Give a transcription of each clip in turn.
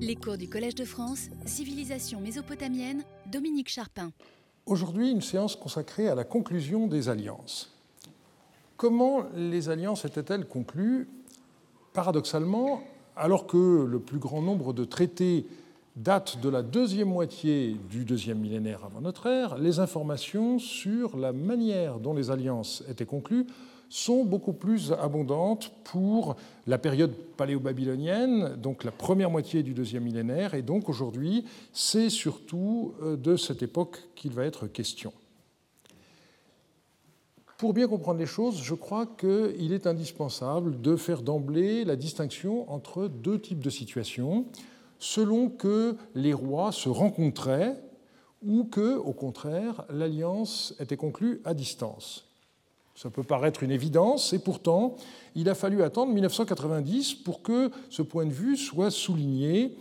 Les cours du Collège de France, Civilisation mésopotamienne, Dominique Charpin. Aujourd'hui, une séance consacrée à la conclusion des alliances. Comment les alliances étaient-elles conclues? Paradoxalement, alors que le plus grand nombre de traités datent de la deuxième moitié du deuxième millénaire avant notre ère, les informations sur la manière dont les alliances étaient conclues sont beaucoup plus abondantes pour la période paléo-babylonienne, donc la première moitié du deuxième millénaire, et donc aujourd'hui, c'est surtout euh, de cette époque qu'il va être question. Pour bien comprendre les choses, je crois qu'il est indispensable de faire d'emblée la distinction entre deux types de situations, selon que les rois se rencontraient ou que, au contraire, l'alliance était conclue à distance. Ça peut paraître une évidence, et pourtant, il a fallu attendre 1990 pour que ce point de vue soit souligné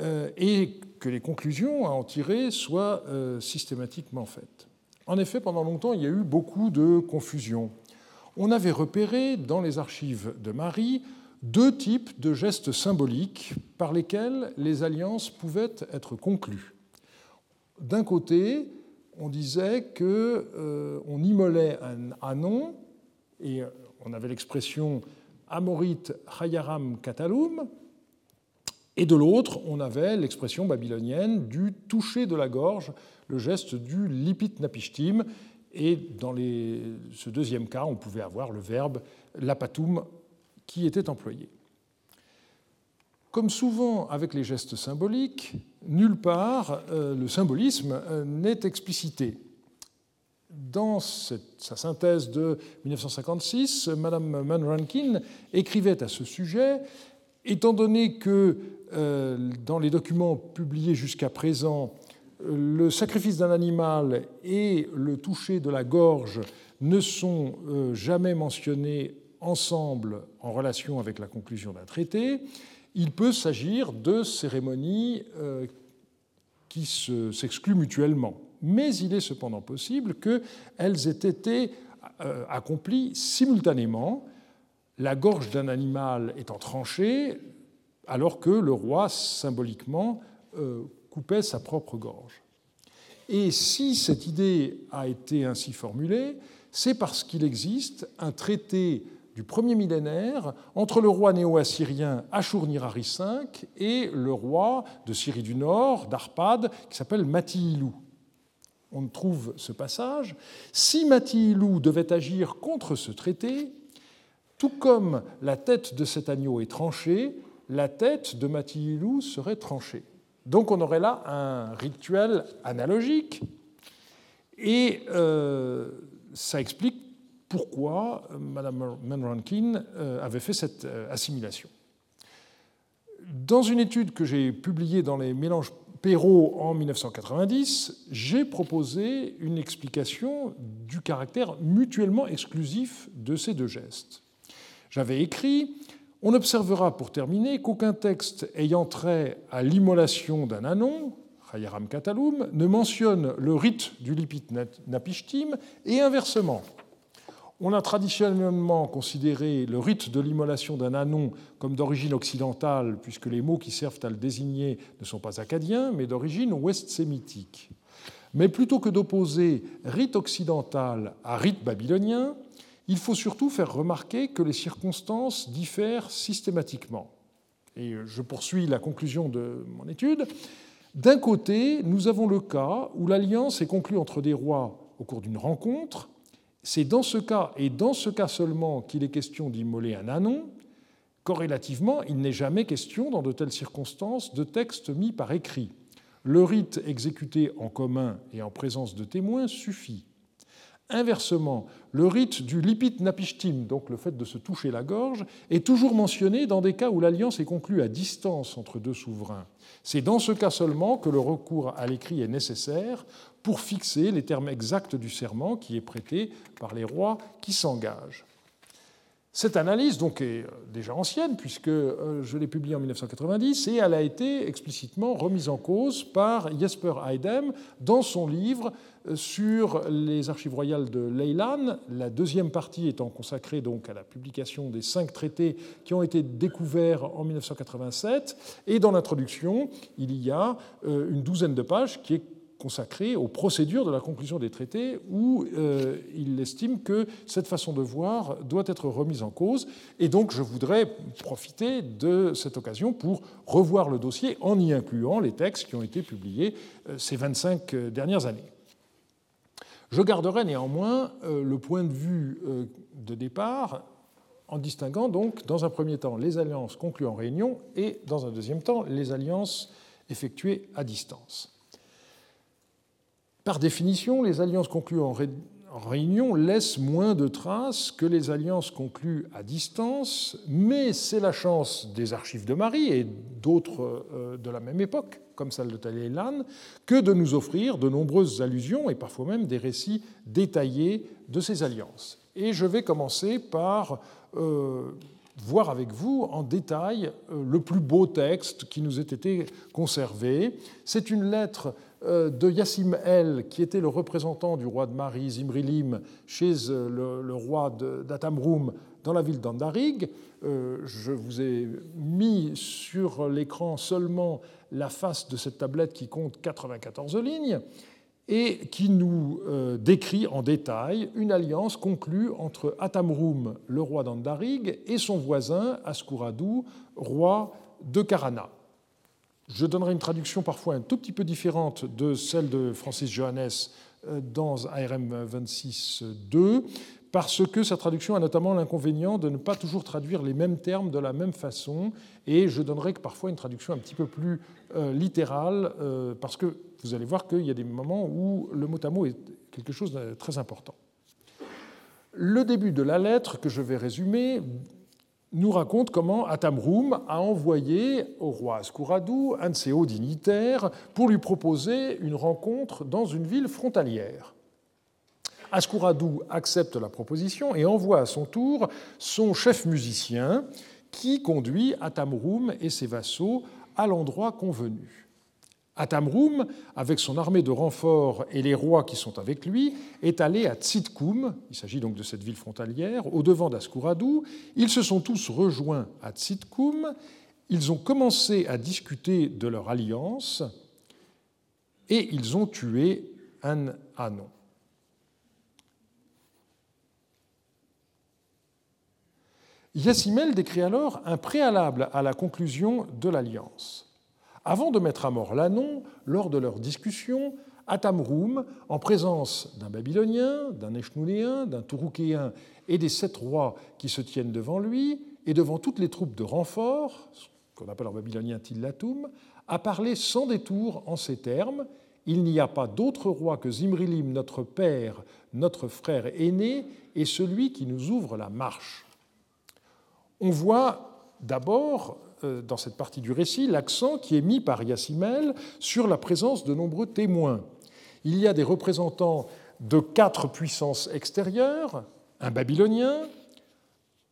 euh, et que les conclusions à en tirer soient euh, systématiquement faites. En effet, pendant longtemps, il y a eu beaucoup de confusion. On avait repéré dans les archives de Marie deux types de gestes symboliques par lesquels les alliances pouvaient être conclues. D'un côté, on disait qu'on euh, immolait un anon, et on avait l'expression Amorit Hayaram Katalum, et de l'autre, on avait l'expression babylonienne du toucher de la gorge, le geste du lipit napishtim, et dans ce deuxième cas, on pouvait avoir le verbe lapatum qui était employé. Comme souvent avec les gestes symboliques, nulle part euh, le symbolisme euh, n'est explicité. Dans sa synthèse de 1956, Madame Manrankin écrivait à ce sujet Étant donné que euh, dans les documents publiés jusqu'à présent, le sacrifice d'un animal et le toucher de la gorge ne sont jamais mentionnés ensemble en relation avec la conclusion d'un traité, il peut s'agir de cérémonies euh, qui s'excluent mutuellement. Mais il est cependant possible qu'elles aient été euh, accomplies simultanément, la gorge d'un animal étant tranchée, alors que le roi, symboliquement, euh, coupait sa propre gorge. Et si cette idée a été ainsi formulée, c'est parce qu'il existe un traité du premier millénaire entre le roi néo-assyrien Ashur-Nirari V et le roi de Syrie du Nord, d'Arpad, qui s'appelle Mati-Ilou. On trouve ce passage. Si Mati-Ilou devait agir contre ce traité, tout comme la tête de cet agneau est tranchée, la tête de Mati-Ilou serait tranchée. Donc on aurait là un rituel analogique, et euh, ça explique pourquoi euh, Mme Manrankin euh, avait fait cette euh, assimilation. Dans une étude que j'ai publiée dans les mélanges Perrault en 1990, j'ai proposé une explication du caractère mutuellement exclusif de ces deux gestes. J'avais écrit On observera pour terminer qu'aucun texte ayant trait à l'immolation d'un anon, Chayaram Katalum, ne mentionne le rite du Lipit Napishtim et inversement. On a traditionnellement considéré le rite de l'immolation d'un anon comme d'origine occidentale, puisque les mots qui servent à le désigner ne sont pas acadiens, mais d'origine ouest-sémitique. Mais plutôt que d'opposer rite occidental à rite babylonien, il faut surtout faire remarquer que les circonstances diffèrent systématiquement. Et je poursuis la conclusion de mon étude. D'un côté, nous avons le cas où l'alliance est conclue entre des rois au cours d'une rencontre, c'est dans ce cas, et dans ce cas seulement, qu'il est question d'immoler un anon. Corrélativement, il n'est jamais question, dans de telles circonstances, de texte mis par écrit. Le rite exécuté en commun et en présence de témoins suffit. Inversement, le rite du lipit napishtim, donc le fait de se toucher la gorge, est toujours mentionné dans des cas où l'alliance est conclue à distance entre deux souverains. C'est dans ce cas seulement que le recours à l'écrit est nécessaire pour fixer les termes exacts du serment qui est prêté par les rois qui s'engagent. Cette analyse donc est déjà ancienne puisque je l'ai publiée en 1990 et elle a été explicitement remise en cause par Jesper Eidem dans son livre sur les archives royales de Leyland, la deuxième partie étant consacrée donc à la publication des cinq traités qui ont été découverts en 1987. Et dans l'introduction, il y a euh, une douzaine de pages qui est consacrée aux procédures de la conclusion des traités, où euh, il estime que cette façon de voir doit être remise en cause. Et donc je voudrais profiter de cette occasion pour revoir le dossier en y incluant les textes qui ont été publiés euh, ces 25 dernières années. Je garderai néanmoins euh, le point de vue euh, de départ en distinguant donc dans un premier temps les alliances conclues en réunion et dans un deuxième temps les alliances effectuées à distance. Par définition, les alliances conclues en réunion laissent moins de traces que les alliances conclues à distance, mais c'est la chance des archives de Marie et d'autres euh, de la même époque comme celle de Talleyrand, que de nous offrir de nombreuses allusions et parfois même des récits détaillés de ces alliances. Et je vais commencer par euh, voir avec vous en détail euh, le plus beau texte qui nous ait été conservé. C'est une lettre de Yassim El, qui était le représentant du roi de Marie, Zimrilim, chez le, le roi d'Atamroum dans la ville d'Andarig. Je vous ai mis sur l'écran seulement la face de cette tablette qui compte 94 lignes et qui nous euh, décrit en détail une alliance conclue entre Atamroum, le roi d'Andarig, et son voisin Askuradou, roi de Karana. Je donnerai une traduction parfois un tout petit peu différente de celle de Francis Johannes euh, dans ARM 26.2, parce que sa traduction a notamment l'inconvénient de ne pas toujours traduire les mêmes termes de la même façon, et je donnerai parfois une traduction un petit peu plus euh, littérale, euh, parce que vous allez voir qu'il y a des moments où le mot à mot est quelque chose de très important. Le début de la lettre, que je vais résumer, nous raconte comment Atamroum a envoyé au roi Ascouradou un de ses hauts dignitaires pour lui proposer une rencontre dans une ville frontalière. Ascouradou accepte la proposition et envoie à son tour son chef musicien qui conduit Atamroum et ses vassaux à l'endroit convenu. Atamroum, avec son armée de renforts et les rois qui sont avec lui, est allé à Tsitkoum, il s'agit donc de cette ville frontalière, au devant d'Ascouradou. Ils se sont tous rejoints à Tsitkoum, ils ont commencé à discuter de leur alliance et ils ont tué un Anon. Yassimel décrit alors un préalable à la conclusion de l'alliance. Avant de mettre à mort l'Anon, lors de leur discussion, Atamroum, en présence d'un Babylonien, d'un Echnounéen, d'un Touroukéen et des sept rois qui se tiennent devant lui, et devant toutes les troupes de renfort, qu'on appelle en babylonien Tillatum, a parlé sans détour en ces termes Il n'y a pas d'autre roi que Zimrilim, notre père, notre frère aîné, et celui qui nous ouvre la marche. On voit d'abord dans cette partie du récit l'accent qui est mis par Yassimel sur la présence de nombreux témoins. Il y a des représentants de quatre puissances extérieures, un babylonien,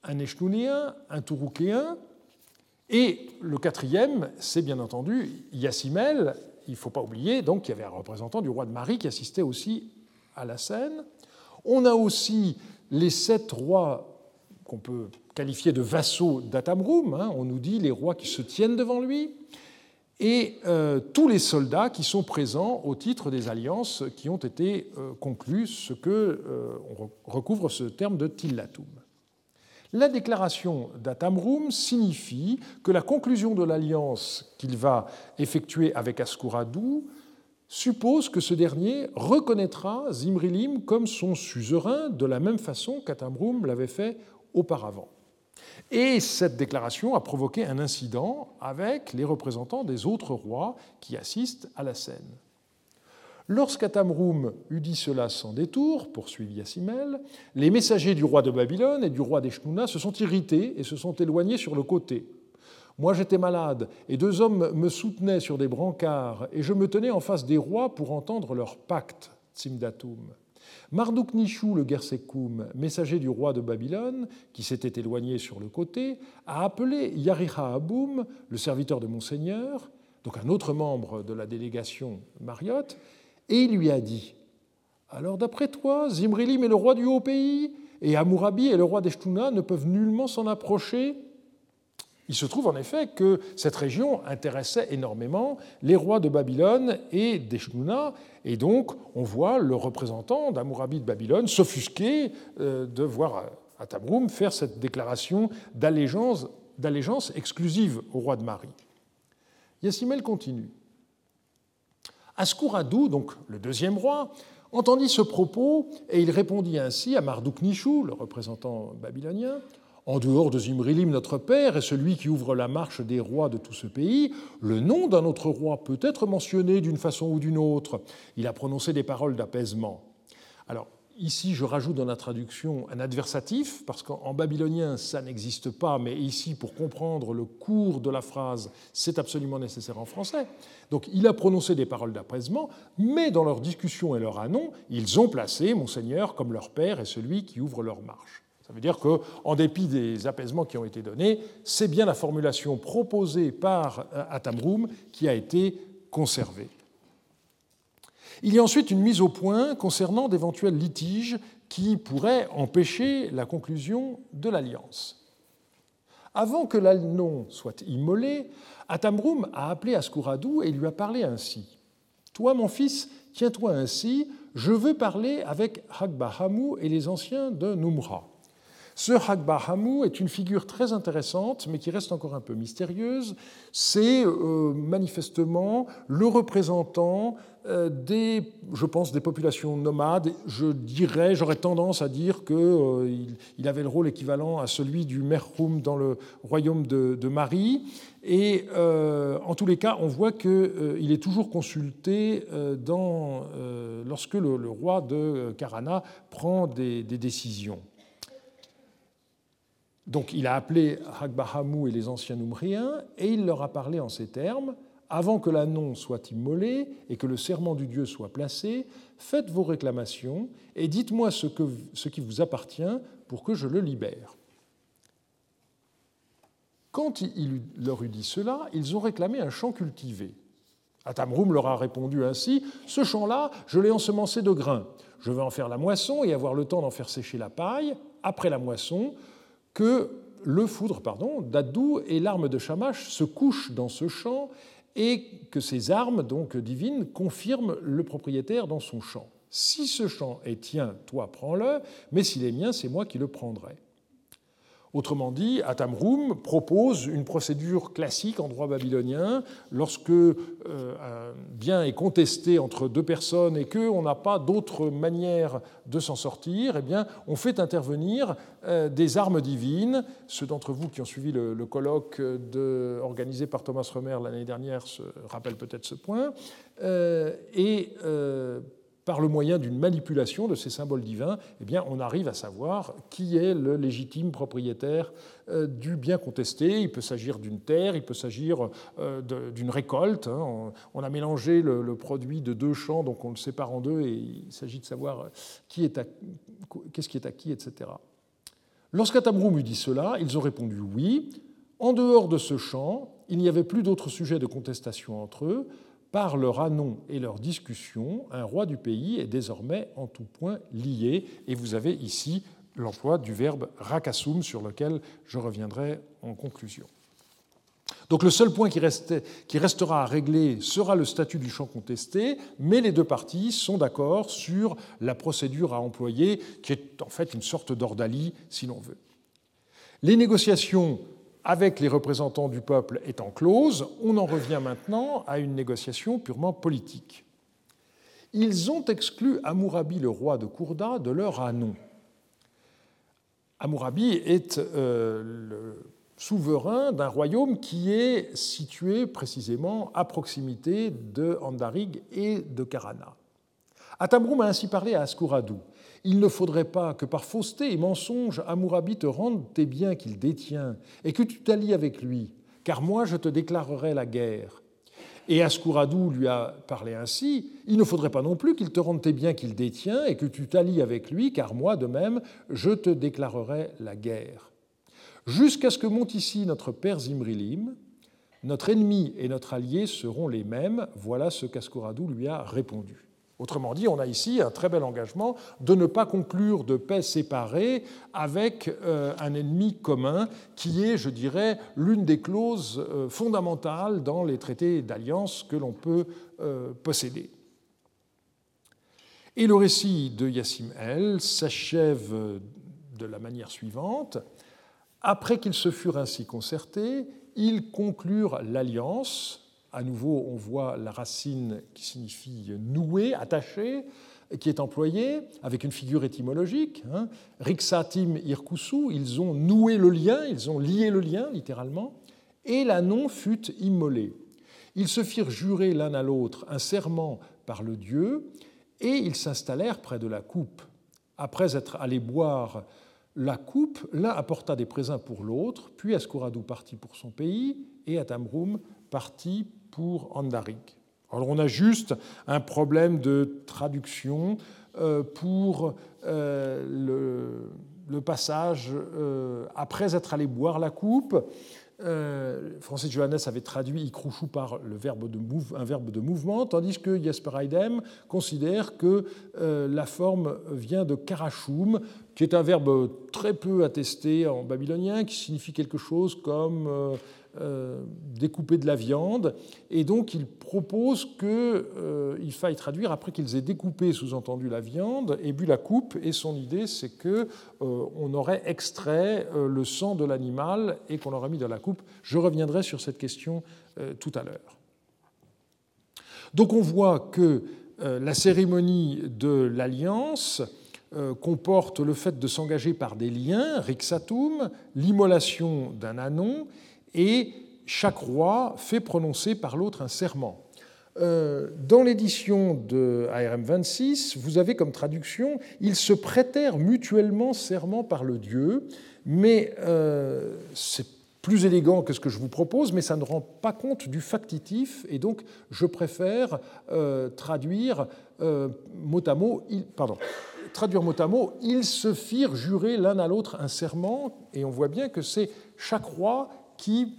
un echnounéen, un touroukéen, et le quatrième, c'est bien entendu Yassimel. Il ne faut pas oublier donc qu'il y avait un représentant du roi de Marie qui assistait aussi à la scène. On a aussi les sept rois qu'on peut qualifiés de vassaux d'Atamroum, hein, on nous dit les rois qui se tiennent devant lui, et euh, tous les soldats qui sont présents au titre des alliances qui ont été euh, conclues, ce que euh, recouvre ce terme de tillatum. La déclaration d'Atamroum signifie que la conclusion de l'alliance qu'il va effectuer avec Ascouradou suppose que ce dernier reconnaîtra Zimrilim comme son suzerain de la même façon qu'Atamroum l'avait fait auparavant. Et cette déclaration a provoqué un incident avec les représentants des autres rois qui assistent à la scène. Lorsqu'Atamroum eut dit cela sans détour, poursuivit Yassimel, les messagers du roi de Babylone et du roi d'Eshnouna se sont irrités et se sont éloignés sur le côté. Moi j'étais malade, et deux hommes me soutenaient sur des brancards, et je me tenais en face des rois pour entendre leur pacte, Tsimdatum. Marduk Nishu le Gersekoum, messager du roi de Babylone, qui s'était éloigné sur le côté, a appelé Yariha Aboum, le serviteur de Monseigneur, donc un autre membre de la délégation Mariotte, et il lui a dit Alors d'après toi, Zimrilim est le roi du haut pays, et Amourabi et le roi d'Eshtuna ne peuvent nullement s'en approcher il se trouve en effet que cette région intéressait énormément les rois de Babylone et d'Eshnouna, et donc on voit le représentant d'Amourabi de Babylone s'offusquer euh, de voir Atabroum faire cette déclaration d'allégeance exclusive au roi de Marie. Yassimel continue. Askouradou, donc le deuxième roi, entendit ce propos et il répondit ainsi à Marduk Nishu, le représentant babylonien en dehors de Zimrilim, notre père, et celui qui ouvre la marche des rois de tout ce pays, le nom d'un autre roi peut être mentionné d'une façon ou d'une autre. Il a prononcé des paroles d'apaisement. Alors, ici, je rajoute dans la traduction un adversatif, parce qu'en babylonien, ça n'existe pas, mais ici, pour comprendre le cours de la phrase, c'est absolument nécessaire en français. Donc, il a prononcé des paroles d'apaisement, mais dans leur discussion et leur anon, ils ont placé Monseigneur comme leur père et celui qui ouvre leur marche. Ça veut dire qu'en dépit des apaisements qui ont été donnés, c'est bien la formulation proposée par euh, Atamroum qui a été conservée. Il y a ensuite une mise au point concernant d'éventuels litiges qui pourraient empêcher la conclusion de l'alliance. Avant que l'annon soit immolé, Atamroum a appelé Askouradou et lui a parlé ainsi. Toi, mon fils, tiens-toi ainsi, je veux parler avec Hagbahamou et les anciens de Numra. Ce Hamou est une figure très intéressante, mais qui reste encore un peu mystérieuse. C'est euh, manifestement le représentant euh, des, je pense, des populations nomades. Je dirais, j'aurais tendance à dire qu'il euh, avait le rôle équivalent à celui du Merhoum dans le royaume de, Marie. Et en tous les cas, on voit qu'il est toujours consulté lorsque le, roi de Karana prend des décisions. Donc il a appelé Hagbahamou et les anciens Numriens et il leur a parlé en ces termes Avant que l'annon soit immolé et que le serment du Dieu soit placé, faites vos réclamations et dites-moi ce, ce qui vous appartient pour que je le libère. Quand il leur eut dit cela, ils ont réclamé un champ cultivé. Atamroum leur a répondu ainsi Ce champ-là, je l'ai ensemencé de grains. Je vais en faire la moisson et avoir le temps d'en faire sécher la paille. Après la moisson, que le foudre pardon, d'Adou et l'arme de Shamash se couchent dans ce champ et que ces armes donc divines confirment le propriétaire dans son champ. Si ce champ est tien, toi prends-le, mais s'il est mien, c'est moi qui le prendrai. Autrement dit, Atamroum propose une procédure classique en droit babylonien lorsque euh, un bien est contesté entre deux personnes et qu'on n'a pas d'autre manière de s'en sortir, eh bien, on fait intervenir euh, des armes divines. Ceux d'entre vous qui ont suivi le, colloque organisé par Thomas Romer l'année dernière se rappellent peut-être ce point. Euh, par le moyen d'une manipulation de ces symboles divins, eh on arrive à savoir qui est le légitime propriétaire euh, du bien contesté. Il peut s'agir d'une terre, il peut s'agir euh, d'une récolte. Hein. On a mélangé le produit de deux champs, donc on le sépare en deux, et il s'agit de savoir qui est qu'est-ce qui est à qui, etc. Lorsqu'Atamroum eut dit cela, ils ont répondu oui. En dehors de ce champ, il n'y avait plus d'autres sujets de contestation entre eux. Par leur anon et leur discussion, un roi du pays est désormais en tout point lié. Et vous avez ici l'emploi du verbe rakasum sur lequel je reviendrai en conclusion. Donc le seul point qui, qui, restera à régler sera le statut du champ contesté, mais les deux parties sont d'accord sur la procédure à employer, qui est en fait une sorte d'ordalie, si l'on veut. Les négociations avec les représentants du peuple étant close, on en revient maintenant à une négociation purement politique. Ils ont exclu Amourabi, le roi de Kourda, de leur anon. Amourabi est euh, le souverain d'un royaume qui est situé précisément à proximité de Andarig et de Karana. Atamroum a ainsi parlé à Askouradou. Il ne faudrait pas que par fausseté et mensonge Amourabi te rende tes biens qu'il détient et que tu t'allies avec lui, car moi je te déclarerai la guerre. Et Ascouradou lui a parlé ainsi Il ne faudrait pas non plus qu'il te rende tes biens qu'il détient et que tu t'allies avec lui, car moi, de même, je te déclarerai la guerre. Jusqu'à ce que monte ici notre père Zimrilim, notre ennemi et notre allié seront les mêmes. Voilà ce qu'Ascouradou lui a répondu. Autrement dit, on a ici un très bel engagement de ne pas conclure de paix séparée avec euh, un ennemi commun, qui est, je dirais, l'une des clauses euh, fondamentales dans les traités d'alliance que l'on peut euh, posséder. Et le récit de Yassim El s'achève de la manière suivante. Après qu'ils se furent ainsi concertés, ils conclurent l'alliance à nouveau, on voit la racine qui signifie nouer, attacher, qui est employée avec une figure étymologique. Hein. Rixatim irkusu, ils ont noué le lien, ils ont lié le lien, littéralement, et l'annon fut immolé. Ils se firent jurer l'un à l'autre un serment par le Dieu, et ils s'installèrent près de la coupe. Après être allés boire la coupe, l'un apporta des présents pour l'autre, puis Ascoradou partit pour son pays, et Atamrum partit pour Andarik. Alors on a juste un problème de traduction euh, pour euh, le, passage euh, après être allé boire la coupe. Francis Johannes avait traduit ikrouchou par le verbe de un verbe de mouvement, tandis que Jesper Heidem considère que la forme vient de karachum, qui est un verbe très peu attesté en babylonien, qui signifie quelque chose comme découper de la viande, et donc il propose qu'il euh, faille traduire après qu'ils aient découpé, sous-entendu, la viande et bu la coupe, et son idée c'est que euh, on aurait extrait le sang de l'animal et qu'on l'aurait mis dans la coupe. Je reviendrai sur cette question tout à l'heure. Donc on voit que la cérémonie de l'alliance comporte le fait de s'engager par des liens, rixatum, l'immolation d'un anon, et chaque roi fait prononcer par l'autre un serment. Euh, dans l'édition de ARM 26, vous avez comme traduction Ils se prêtèrent mutuellement serment par le Dieu, mais euh, c'est plus élégant que ce que je vous propose, mais ça ne rend pas compte du factitif, et donc je préfère euh, traduire mot à mot, pardon, traduire mot à mot, ils se firent jurer l'un à l'autre un serment, et on voit bien que c'est chaque roi qui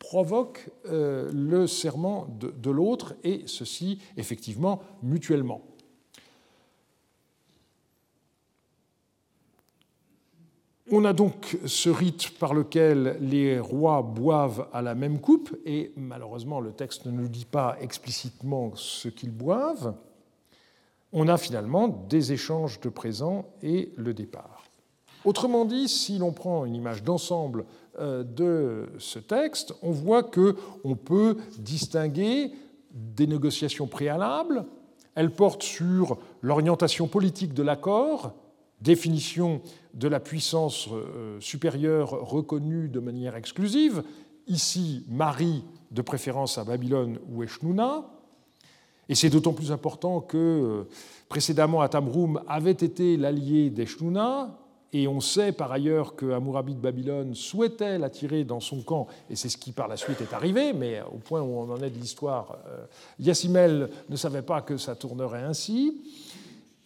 provoque euh, le serment de, l'autre, et ceci effectivement mutuellement. On a donc ce rite par lequel les rois boivent à la même coupe, et malheureusement le texte ne nous dit pas explicitement ce qu'ils boivent. On a finalement des échanges de présents et le départ. Autrement dit, si l'on prend une image d'ensemble de ce texte, on voit qu'on peut distinguer des négociations préalables. Elles portent sur l'orientation politique de l'accord, définition de la puissance euh, supérieure reconnue de manière exclusive, ici Marie de préférence à Babylone ou Eshnouna. Et c'est d'autant plus important que euh, précédemment Atamrum avait été l'allié d'Eshnouna, et on sait par ailleurs que Hammurabi de Babylone souhaitait l'attirer dans son camp, et c'est ce qui par la suite est arrivé, mais au point où on en est de l'histoire, euh, Yassimel ne savait pas que ça tournerait ainsi.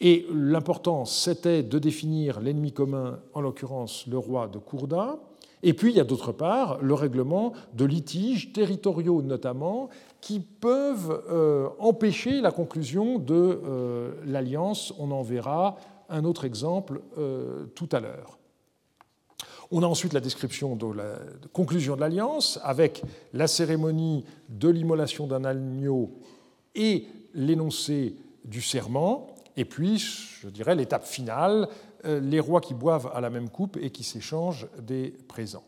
Et l'important, c'était de définir l'ennemi commun, en l'occurrence le roi de Kourda. Et puis, il y a d'autre part le règlement de litiges territoriaux notamment, qui peuvent euh, empêcher la conclusion de euh, l'alliance. On en verra un autre exemple euh, tout à l'heure. On a ensuite la description de la conclusion de l'alliance avec la cérémonie de l'immolation d'un agneau et l'énoncé du serment, et puis, je dirais, l'étape finale, euh, les rois qui boivent à la même coupe et qui s'échangent des présents.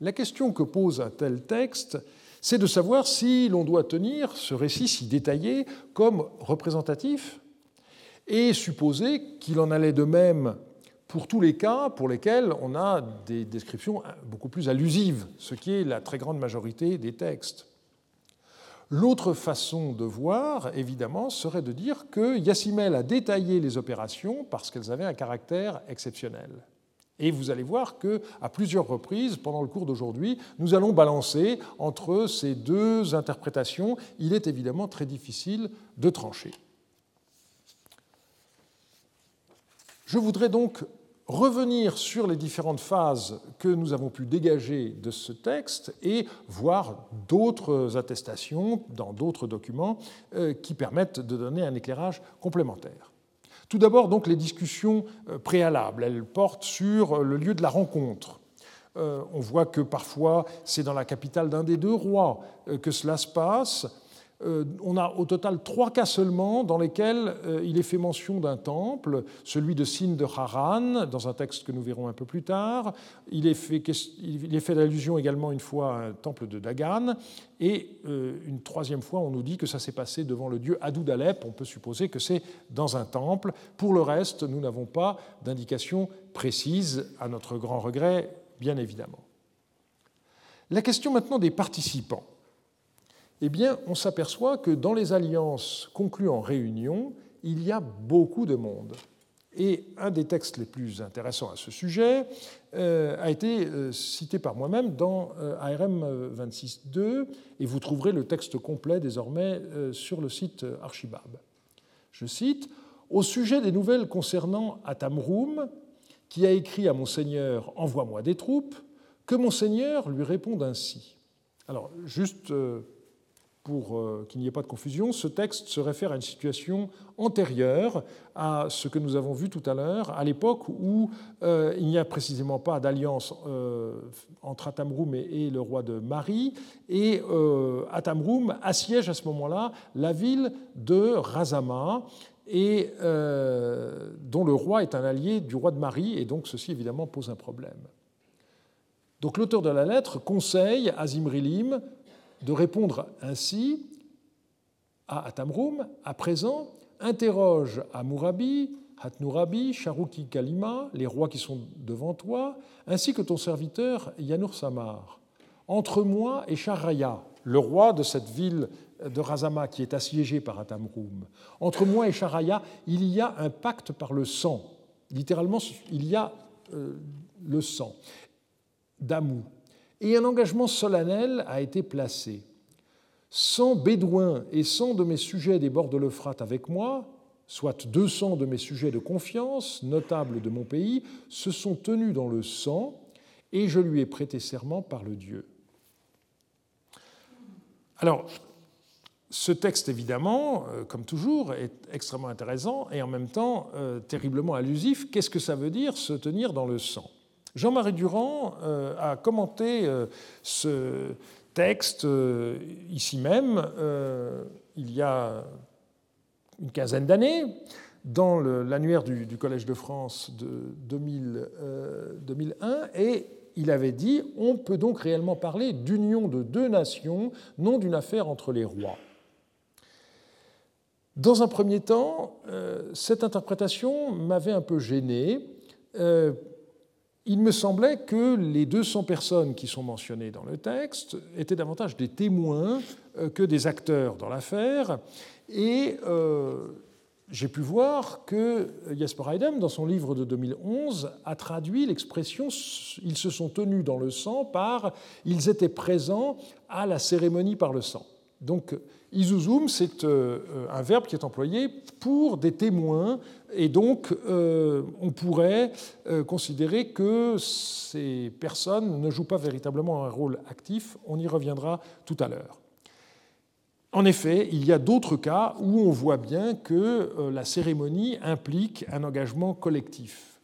La question que pose un tel texte, c'est de savoir si l'on doit tenir ce récit si détaillé comme représentatif et supposer qu'il en allait de même pour tous les cas pour lesquels on a des descriptions beaucoup plus allusives, ce qui est la très grande majorité des textes. L'autre façon de voir, évidemment, serait de dire que Yassimel a détaillé les opérations parce qu'elles avaient un caractère exceptionnel. Et vous allez voir qu'à plusieurs reprises, pendant le cours d'aujourd'hui, nous allons balancer entre ces deux interprétations. Il est évidemment très difficile de trancher. Je voudrais donc revenir sur les différentes phases que nous avons pu dégager de ce texte et voir d'autres attestations dans d'autres documents euh, qui permettent de donner un éclairage complémentaire. Tout d'abord, les discussions euh, préalables. Elles portent sur le lieu de la rencontre. Euh, on voit que parfois c'est dans la capitale d'un des deux rois que cela se passe. Euh, on a au total trois cas seulement dans lesquels euh, il est fait mention d'un temple, celui de Sin de Haran, dans un texte que nous verrons un peu plus tard. Il est fait, il allusion également une fois à un temple de Dagan. Et euh, une troisième fois, on nous dit que ça s'est passé devant le dieu Adou d'Alep. On peut supposer que c'est dans un temple. Pour le reste, nous n'avons pas d'indication précise, à notre grand regret, bien évidemment. La question maintenant des participants eh bien, on s'aperçoit que dans les alliances conclues en réunion, il y a beaucoup de monde. Et un des textes les plus intéressants à ce sujet euh, a été euh, cité par moi-même dans euh, ARM 26.2, et vous trouverez le texte complet désormais sur le site Archibab. Je cite Au sujet des nouvelles concernant Atamroum, qui a écrit à Monseigneur Envoie-moi des troupes, que Monseigneur lui réponde ainsi. Alors, juste pour euh, qu'il n'y ait pas de confusion, ce texte se réfère à une situation antérieure à ce que nous avons vu tout à l'heure, à l'époque où euh, il n'y a précisément pas d'alliance euh, entre Atamroum et, le roi de Mari, et Atamroum assiège à ce moment-là la ville de Razama, et dont le roi est un allié du roi de Mari, et donc ceci évidemment pose un problème. Donc l'auteur de la lettre conseille à Zimrilim de répondre ainsi à Atamroum, à présent, interroge Amourabi, Hatnourabi, Sharuki Kalima, les rois qui sont devant toi, ainsi que ton serviteur Yanur Samar. Entre moi et Sharaya, le roi de cette ville de Razama qui est assiégée par Atamroum, entre moi et Sharaya, il y a un pacte par le sang. Littéralement, il y a euh, le sang. Damou, et un engagement solennel a été placé. Cent Bédouins et cent de mes sujets des bords de l'Euphrate avec moi, soit 200 de mes sujets de confiance, notables de mon pays, se sont tenus dans le sang, et je lui ai prêté serment par le Dieu. Alors, ce texte, évidemment, euh, comme toujours, est extrêmement intéressant et en même temps euh, terriblement allusif. Qu'est-ce que ça veut dire se tenir dans le sang? Jean-Marie Durand euh, a commenté euh, ce texte euh, ici même il y a une quinzaine d'années dans l'annuaire du, Collège de France de 2001 et il avait dit on peut donc réellement parler d'union de deux nations, non d'une affaire entre les rois. Dans un premier temps, cette interprétation m'avait un peu gêné il me semblait que les 200 personnes qui sont mentionnées dans le texte étaient davantage des témoins euh, que des acteurs dans l'affaire. Et euh, j'ai pu voir que Jasper Heidem, dans son livre de 2011, a traduit l'expression ils se sont tenus dans le sang par ils étaient présents à la cérémonie par le sang. Donc, Izuzum, c'est euh, un verbe qui est employé pour des témoins, et donc euh, on pourrait euh, considérer que ces personnes ne jouent pas véritablement un rôle actif. On y reviendra tout à l'heure. En effet, il y a d'autres cas où on voit bien que la cérémonie implique un engagement collectif.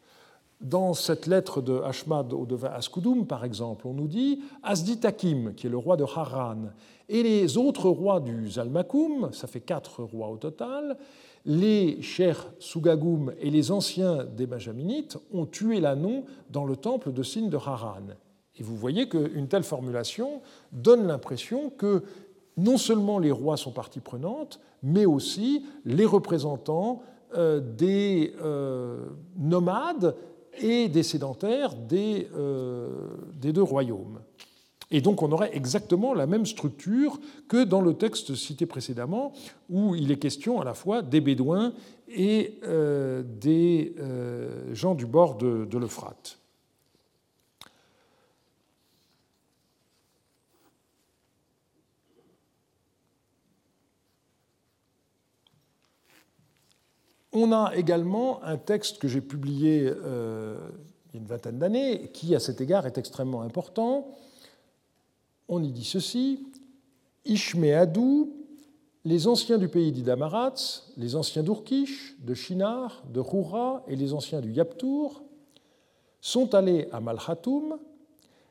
Dans cette lettre de Ashmad au devin Askoudoum, par exemple, on nous dit Asdi Takim, qui est le roi de Haran, et les autres rois du Zalmakoum, ça fait quatre rois au total, les chers Sugagoum et les anciens des Benjaminites ont tué l'Anon dans le temple de Sin de Haran. Et vous voyez qu'une telle formulation donne l'impression que non seulement les rois sont partie prenante, mais aussi les représentants euh, des euh, nomades et des sédentaires des, euh, des deux royaumes. Et donc on aurait exactement la même structure que dans le texte cité précédemment, où il est question à la fois des Bédouins et euh, des euh, gens du bord de, l'Euphrate. On a également un texte que j'ai publié euh, il y a une vingtaine d'années, qui à cet égard est extrêmement important, on y dit ceci Ishmeadou, les anciens du pays d'Idamarats, les anciens d'Urkish, de Shinar, de Roura et les anciens du Yaptour sont allés à Malhatoum,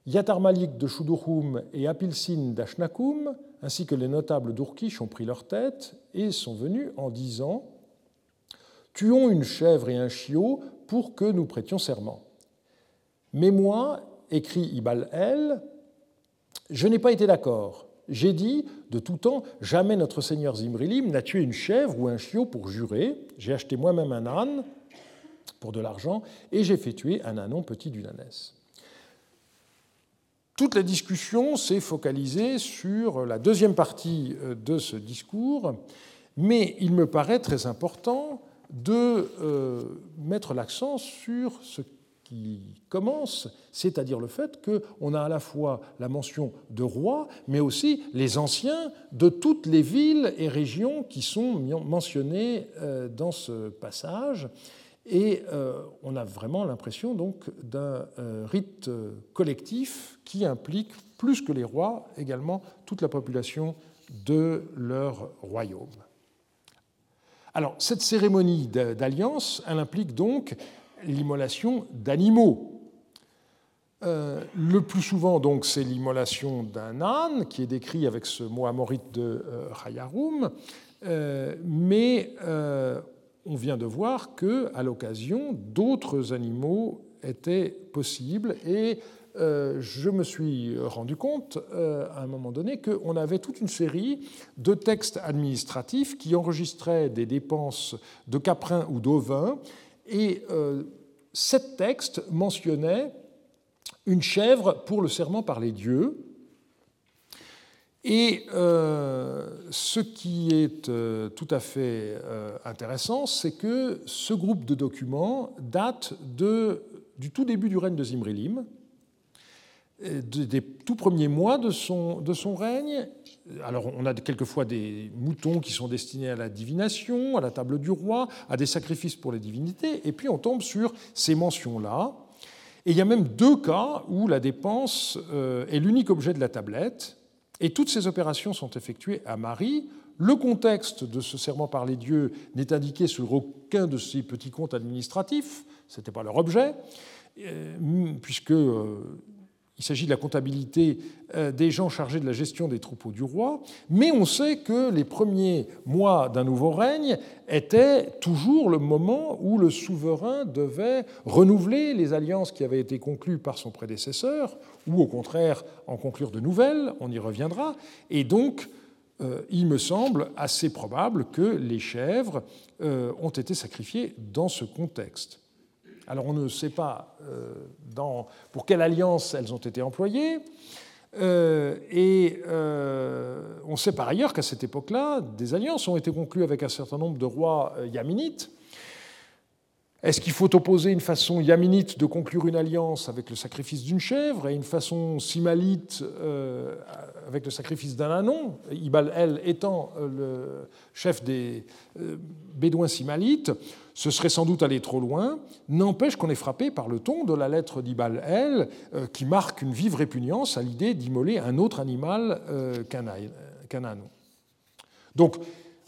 Yatar Malik de Shudurum et Apilsin d'Ashnakum, ainsi que les notables d'Urkish ont pris leur tête et sont venus en disant Tuons une chèvre et un chiot pour que nous prêtions serment. Mais moi, écrit Ibal El, je n'ai pas été d'accord. J'ai dit, de tout temps, jamais notre seigneur Zimrilim n'a tué une chèvre ou un chiot pour jurer. J'ai acheté moi-même un âne pour de l'argent et j'ai fait tuer un ânon petit d'une ânesse. Toute la discussion s'est focalisée sur la deuxième partie euh, de ce discours, mais il me paraît très important de euh, mettre l'accent sur ce qui commence, c'est-à-dire le fait qu'on a à la fois la mention de rois, mais aussi les anciens de toutes les villes et régions qui sont mentionnées euh, dans ce passage. Et euh, on a vraiment l'impression donc d'un euh, rite collectif qui implique plus que les rois également toute la population de leur royaume. Alors cette cérémonie d'alliance, elle implique donc l'immolation d'animaux. Euh, le plus souvent, donc, c'est l'immolation d'un âne, qui est décrit avec ce mot amorite de euh, Hayarum, euh, mais on vient de voir que, à l'occasion, d'autres animaux étaient possibles, et je me suis rendu compte à un moment donné qu'on avait toute une série de textes administratifs qui enregistraient des dépenses de caprins ou d'ovins et euh, sept textes une chèvre pour le serment par les dieux. Et euh, ce qui est euh, tout à fait intéressant, c'est que ce groupe de documents date du tout début du règne de Zimrilim, des tout premiers mois de son, règne. Alors, on a quelquefois des moutons qui sont destinés à la divination, à la table du roi, à des sacrifices pour les divinités, et puis on tombe sur ces mentions-là. Et il y a même deux cas où la dépense euh, est l'unique objet de la tablette, et toutes ces opérations sont effectuées à Marie. Le contexte de ce serment par les dieux n'est indiqué sur aucun de ces petits comptes administratifs, ce n'était pas leur objet, euh, puisque euh, il s'agit de la comptabilité euh, des gens chargés de la gestion des troupeaux du roi, mais on sait que les premiers mois d'un nouveau règne étaient toujours le moment où le souverain devait renouveler les alliances qui avaient été conclues par son prédécesseur, ou au contraire en conclure de nouvelles, on y reviendra, et donc euh, il me semble assez probable que les chèvres euh, ont été sacrifiées dans ce contexte. Alors on ne sait pas euh, pour quelle alliance elles ont été employées. Euh, et euh, on sait par ailleurs qu'à cette époque-là, des alliances ont été conclues avec un certain nombre de rois yaminites. Est-ce qu'il faut opposer une façon yaminite de conclure une alliance avec le sacrifice d'une chèvre et une façon simalite avec le sacrifice d'un anon, Ibal El étant le chef des Bédouins simalites? Ce serait sans doute aller trop loin, n'empêche qu'on est frappé par le ton de la lettre d'Ibal El, euh, qui marque une vive répugnance à l'idée d'immoler un autre animal euh, qu'un anon. Donc,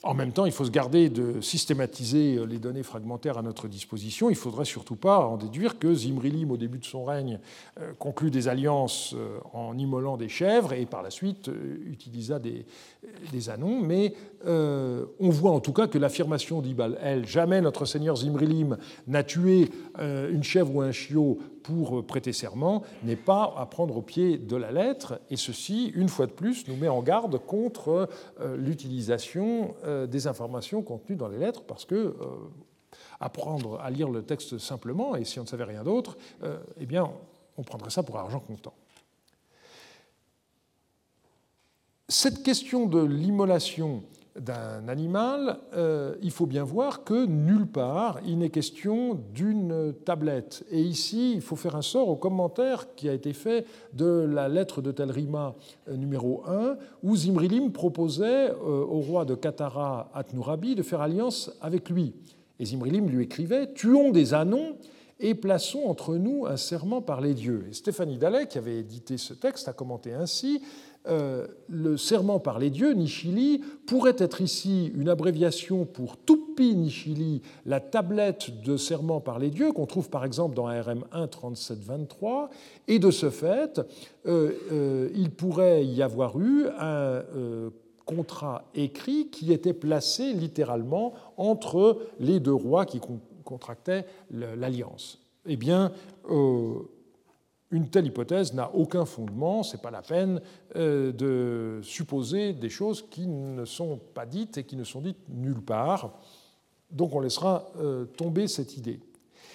en même temps, il faut se garder de systématiser les données fragmentaires à notre disposition. Il ne faudrait surtout pas en déduire que Zimrilim, au début de son règne, euh, conclut des alliances euh, en immolant des chèvres et par la suite euh, utilisa des, des. Mais on voit en tout cas que l'affirmation d'Ibal El, jamais notre seigneur Zimrilim n'a tué une chèvre ou un chiot pour prêter serment n'est pas à prendre au pied de la lettre, et ceci, une fois de plus, nous met en garde contre euh, l'utilisation euh, des informations contenues dans les lettres, parce que euh, apprendre à lire le texte simplement, et si on ne savait rien d'autre, eh bien, on prendrait ça pour argent comptant. Cette question de l'immolation d'un animal, euh, il faut bien voir que nulle part il n'est question d'une tablette. Et ici, il faut faire un sort au commentaire qui a été fait de la lettre de Telrima euh, numéro 1, où Zimrilim proposait euh, au roi de Katara Atnurabi de faire alliance avec lui. Et Zimrilim lui écrivait Tuons des anons et plaçons entre nous un serment par les dieux. Et Stéphanie Dallet, qui avait édité ce texte, a commenté ainsi euh, le serment par les dieux, Nishili, pourrait être ici une abréviation pour Tupi Nishili, la tablette de serment par les dieux, qu'on trouve par exemple dans RM 1 37 23, et de ce fait, euh, euh, il pourrait y avoir eu un contrat écrit qui était placé littéralement entre les deux rois qui contractaient l'alliance. Eh bien, une telle hypothèse n'a aucun fondement, ce n'est pas la peine euh, de supposer des choses qui ne sont pas dites et qui ne sont dites nulle part. Donc on laissera euh, tomber cette idée.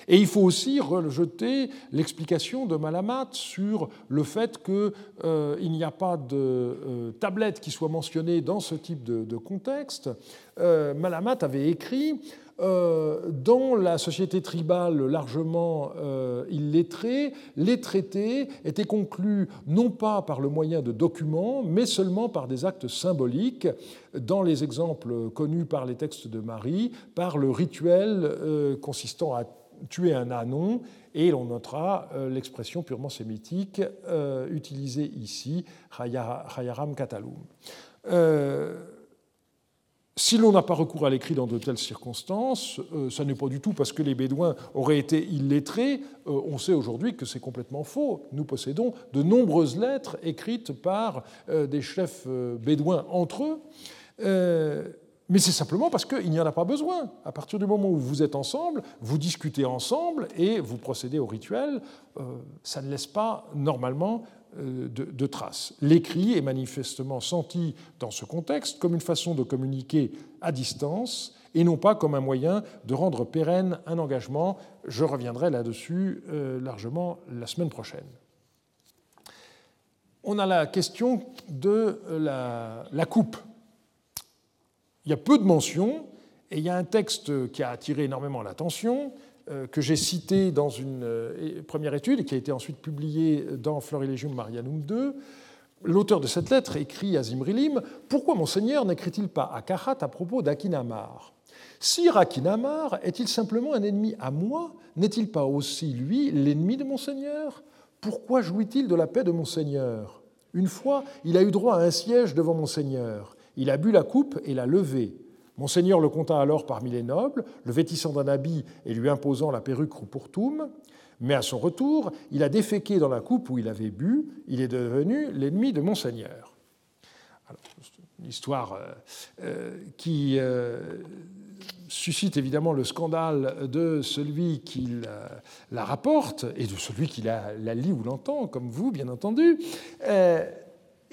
Et il faut aussi rejeter l'explication de Malamat sur le fait qu'il euh, n'y a pas de tablette qui soit mentionnée dans ce type de, contexte. Malamat avait écrit dans la société tribale largement euh, illettrée, les traités étaient conclus non pas par le moyen de documents, mais seulement par des actes symboliques, dans les exemples connus par les textes de Marie, par le rituel euh, consistant à tuer un anon, et l'on notera l'expression purement sémitique utilisée ici, Hayaram Katalum. Si l'on n'a pas recours à l'écrit dans de telles circonstances, euh, ça n'est pas du tout parce que les Bédouins auraient été illettrés. Euh, on sait aujourd'hui que c'est complètement faux. Nous possédons de nombreuses lettres écrites par euh, des chefs bédouins entre eux. mais c'est simplement parce qu'il n'y en a pas besoin. À partir du moment où vous êtes ensemble, vous discutez ensemble et vous procédez au rituel, ça ne laisse pas normalement euh, de, traces. L'écrit est manifestement senti dans ce contexte comme une façon de communiquer à distance et non pas comme un moyen de rendre pérenne un engagement. Je reviendrai là-dessus euh, largement la semaine prochaine. On a la question de la, la coupe. Il y a peu de mentions et il y a un texte qui a attiré énormément l'attention, euh, que j'ai cité dans une euh, première étude et qui a été ensuite publiée dans Florilegium Marianum II. L'auteur de cette lettre écrit à Zimrilim Pourquoi Monseigneur n'écrit-il pas à Kahat à propos d'Akinamar? Sire Akinamar est-il simplement un ennemi à moi N'est-il pas aussi, lui, l'ennemi de Monseigneur? Pourquoi jouit-il de la paix de Monseigneur? Une fois, il a eu droit à un siège devant Monseigneur. Il a bu la coupe et l'a levée. Monseigneur le compta alors parmi les nobles, le vêtissant d'un habit et lui imposant la perruque ruportum, mais à son retour, il a déféqué dans la coupe où il avait bu, il est devenu l'ennemi de Monseigneur. une histoire euh, euh, qui euh, suscite évidemment le scandale de celui qui la, rapporte et de celui qui la, la lit ou l'entend, comme vous, bien entendu.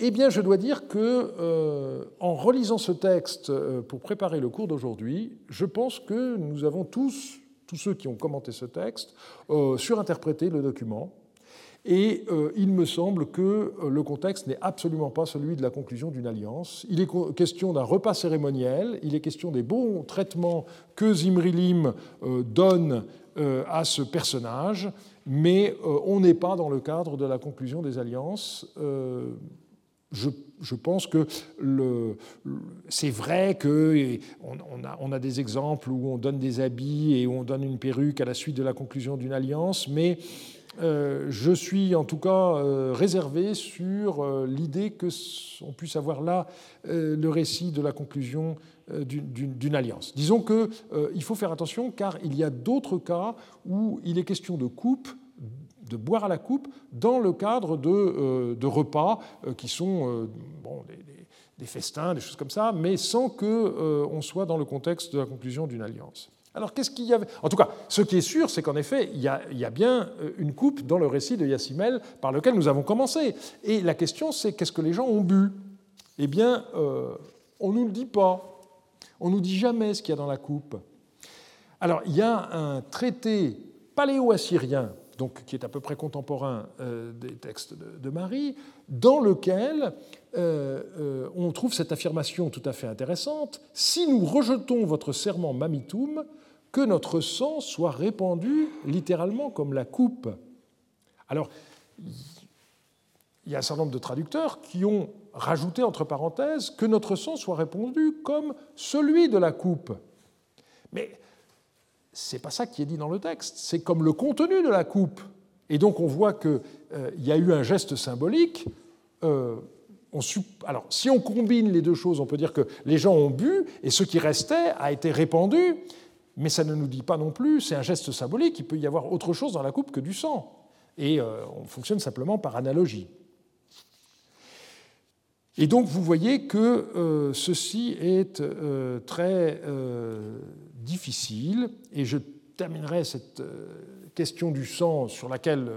Eh bien, je dois dire que, euh, en relisant ce texte euh, pour préparer le cours d'aujourd'hui, je pense que nous avons tous, tous ceux qui ont commenté ce texte, euh, surinterprété le document. Et il me semble que le contexte n'est absolument pas celui de la conclusion d'une alliance. Il est question d'un repas cérémoniel, il est question des bons traitements que Zimrilim donne à ce personnage, mais on n'est pas dans le cadre de la conclusion des alliances je, pense que c'est vrai qu'on on a, des exemples où on donne des habits et où on donne une perruque à la suite de la conclusion d'une alliance, mais euh, je suis en tout cas euh, réservé sur euh, l'idée qu'on puisse avoir là le récit de la conclusion d'une alliance. Disons qu'il faut faire attention car il y a d'autres cas où il est question de coupe de boire à la coupe dans le cadre de, euh, repas euh, qui sont euh, des, festins, des choses comme ça, mais sans qu'on soit dans le contexte de la conclusion d'une alliance. Alors qu'est-ce qu'il y avait? En tout cas, ce qui est sûr, c'est qu'en effet, il y, a, il y, a, bien une coupe dans le récit de Yassimel par lequel nous avons commencé. Et la question, c'est qu'est-ce que les gens ont bu? Eh bien, on ne nous le dit pas. On ne nous dit jamais ce qu'il y a dans la coupe. Alors, il y a un traité paléo-assyrien donc, qui est à peu près contemporain euh, des textes de, Marie, dans lequel euh, euh, on trouve cette affirmation tout à fait intéressante Si nous rejetons votre serment mamitum, que notre sang soit répandu littéralement comme la coupe. Alors, il y a un certain nombre de traducteurs qui ont rajouté entre parenthèses que notre sang soit répandu comme celui de la coupe. Mais C'est pas ça qui est dit dans le texte. C'est comme le contenu de la coupe. Et donc on voit qu'il y a eu un geste symbolique. alors, si on combine les deux choses, on peut dire que les gens ont bu et ce qui restait a été répandu, mais ça ne nous dit pas non plus, c'est un geste symbolique, il peut y avoir autre chose dans la coupe que du sang. Et on fonctionne simplement par analogie. Et donc vous voyez que euh, ceci est euh, très euh, difficile, et je terminerai cette question du sang sur laquelle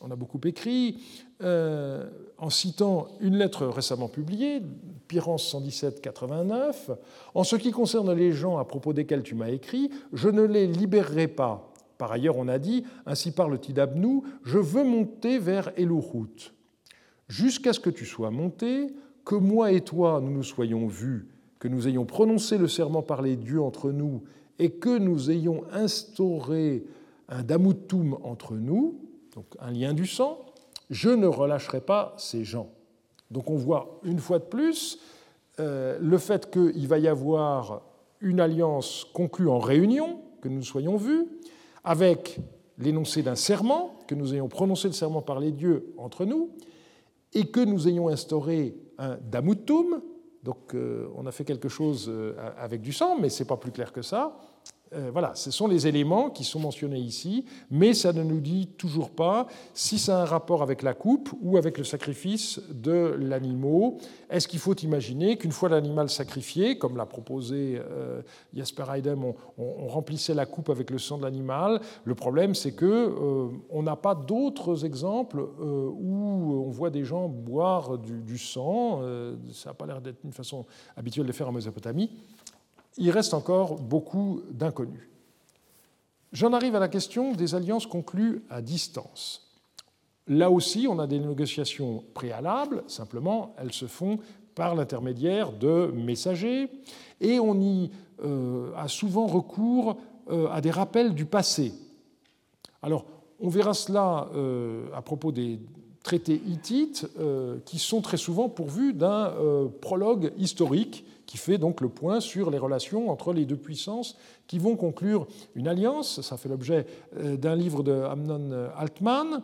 on a beaucoup écrit en citant une lettre récemment publiée, Pyrrhance 117-89. En ce qui concerne les gens à propos desquels tu m'as écrit, je ne les libérerai pas. Par ailleurs, on a dit, ainsi parle Tidabnou, je veux monter vers Elouhout jusqu'à ce que tu sois monté, que moi et toi nous nous soyons vus, que nous ayons prononcé le serment par les dieux entre nous, et que nous ayons instauré un damutum entre nous, donc un lien du sang, je ne relâcherai pas ces gens. Donc on voit une fois de plus euh, le fait qu'il va y avoir une alliance conclue en réunion, que nous soyons vus, avec l'énoncé d'un serment, que nous ayons prononcé le serment par les dieux entre nous, et que nous ayons instauré un damutum, donc euh, on a fait quelque chose euh, avec du sang, mais ce n'est pas plus clair que ça, euh, voilà, ce sont les éléments qui sont mentionnés ici, mais ça ne nous dit toujours pas si ça a un rapport avec la coupe ou avec le sacrifice de l'animal. Est-ce qu'il faut imaginer qu'une fois l'animal sacrifié, comme l'a proposé euh, Jasper Heidem, on, remplissait la coupe avec le sang de l'animal Le problème, c'est que euh, on n'a pas d'autres exemples où on voit des gens boire du, du sang. ça n'a pas l'air d'être une façon habituelle de faire en Mésopotamie il reste encore beaucoup d'inconnus. J'en arrive à la question des alliances conclues à distance. Là aussi, on a des négociations préalables, simplement elles se font par l'intermédiaire de messagers, et on y euh, a souvent recours euh, à des rappels du passé. Alors, on verra cela euh, à propos des traités hittites, qui sont très souvent pourvus d'un prologue historique qui fait donc le point sur les relations entre les deux puissances qui vont conclure une alliance. Ça fait l'objet euh, d'un livre de Amnon Altman.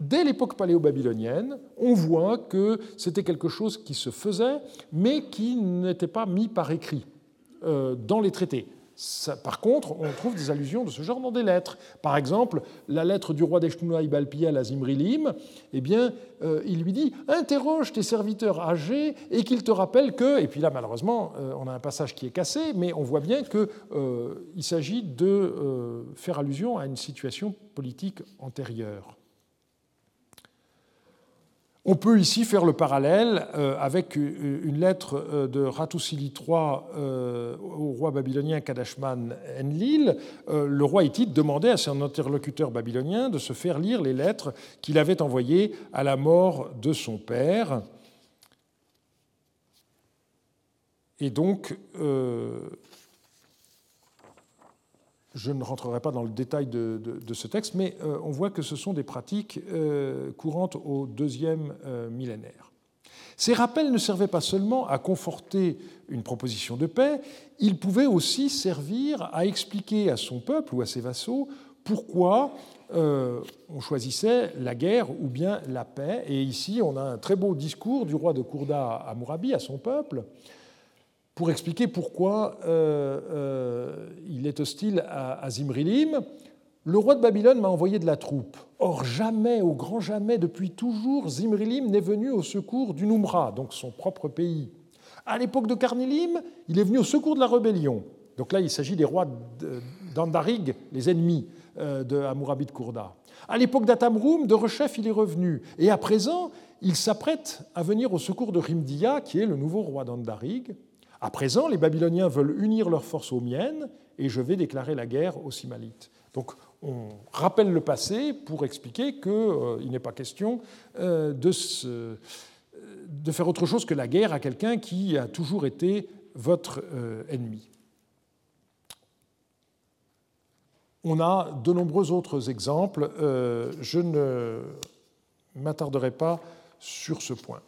Dès l'époque paléo-babylonienne, on voit que c'était quelque chose qui se faisait, mais qui n'était pas mis par écrit euh, dans les traités par contre, on trouve des allusions de ce genre dans des lettres. Par exemple, la lettre du roi d'Eshtunai Balpiel à Zimrilim, eh bien, euh, il lui dit Interroge tes serviteurs âgés et qu'ils te rappellent que. Et puis là, malheureusement, euh, on a un passage qui est cassé, mais on voit bien qu'il euh, s'agit de faire allusion à une situation politique antérieure. On peut ici faire le parallèle euh, avec une lettre euh, de Ratusili III euh, au roi babylonien Kadashman Enlil. Le roi hittite demandait à son interlocuteur babylonien de se faire lire les lettres qu'il avait envoyées à la mort de son père. Et donc, je ne rentrerai pas dans le détail de, ce texte, mais euh, on voit que ce sont des pratiques euh, courantes au deuxième euh, millénaire. Ces rappels ne servaient pas seulement à conforter une proposition de paix, ils pouvaient aussi servir à expliquer à son peuple ou à ses vassaux pourquoi on choisissait la guerre ou bien la paix. Et ici, on a un très beau discours du roi de Kourda à Mourabi, à son peuple, pour expliquer pourquoi euh, euh, il est hostile à, Zimrilim. Le roi de Babylone m'a envoyé de la troupe. Or, jamais, au grand jamais, depuis toujours, Zimrilim n'est venu au secours du Numra, donc son propre pays. À l'époque de Carnilim, il est venu au secours de la rébellion. Donc là, il s'agit des rois d'Andarig, les ennemis euh, de de Kourda. À l'époque d'Atamroum, de Rechef, il est revenu. Et à présent, il s'apprête à venir au secours de Rimdia, qui est le nouveau roi d'Andarig. À présent, les Babyloniens veulent unir leurs forces aux miennes et je vais déclarer la guerre aux Simalites. Donc on rappelle le passé pour expliquer qu'il euh, n'est pas question euh, de, de, faire autre chose que la guerre à quelqu'un qui a toujours été votre euh, ennemi. On a de nombreux autres exemples. je ne m'attarderai pas sur ce point.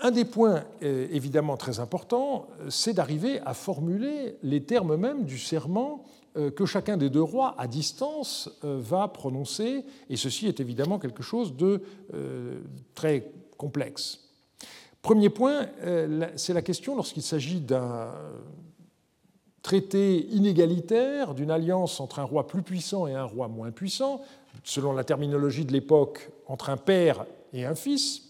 Un des points évidemment très importants, c'est d'arriver à formuler les termes mêmes du serment que chacun des deux rois, à distance, va prononcer, et ceci est évidemment quelque chose de très complexe. Premier point, c'est la question lorsqu'il s'agit d'un traité inégalitaire d'une alliance entre un roi plus puissant et un roi moins puissant, selon la terminologie de l'époque, entre un père et un fils.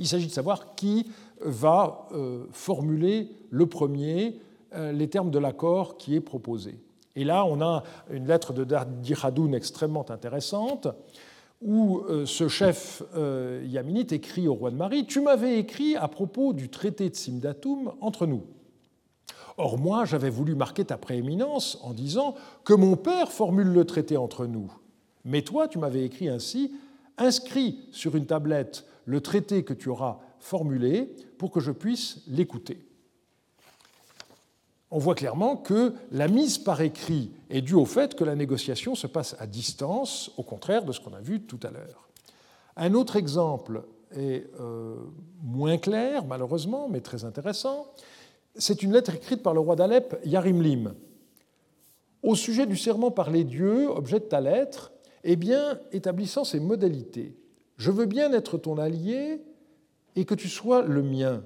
Il s'agit de savoir qui va euh, formuler le premier euh, les termes de l'accord qui est proposé. Et là, on a une lettre de Diradoun extrêmement intéressante où euh, ce chef yaminite écrit au roi de Marie Tu m'avais écrit à propos du traité de Simdatoum entre nous. Or, moi, j'avais voulu marquer ta prééminence en disant que mon père formule le traité entre nous. Mais toi, tu m'avais écrit ainsi Inscris sur une tablette le traité que tu auras formulé pour que je puisse l'écouter. On voit clairement que la mise par écrit est due au fait que la négociation se passe à distance, au contraire de ce qu'on a vu tout à l'heure. Un autre exemple est euh, moins clair, malheureusement, mais très intéressant c'est une lettre écrite par le roi d'Alep, Yarimlim. Au sujet du serment par les dieux, objet de ta lettre, eh bien, établissant ces modalités. Je veux bien être ton allié et que tu sois le mien.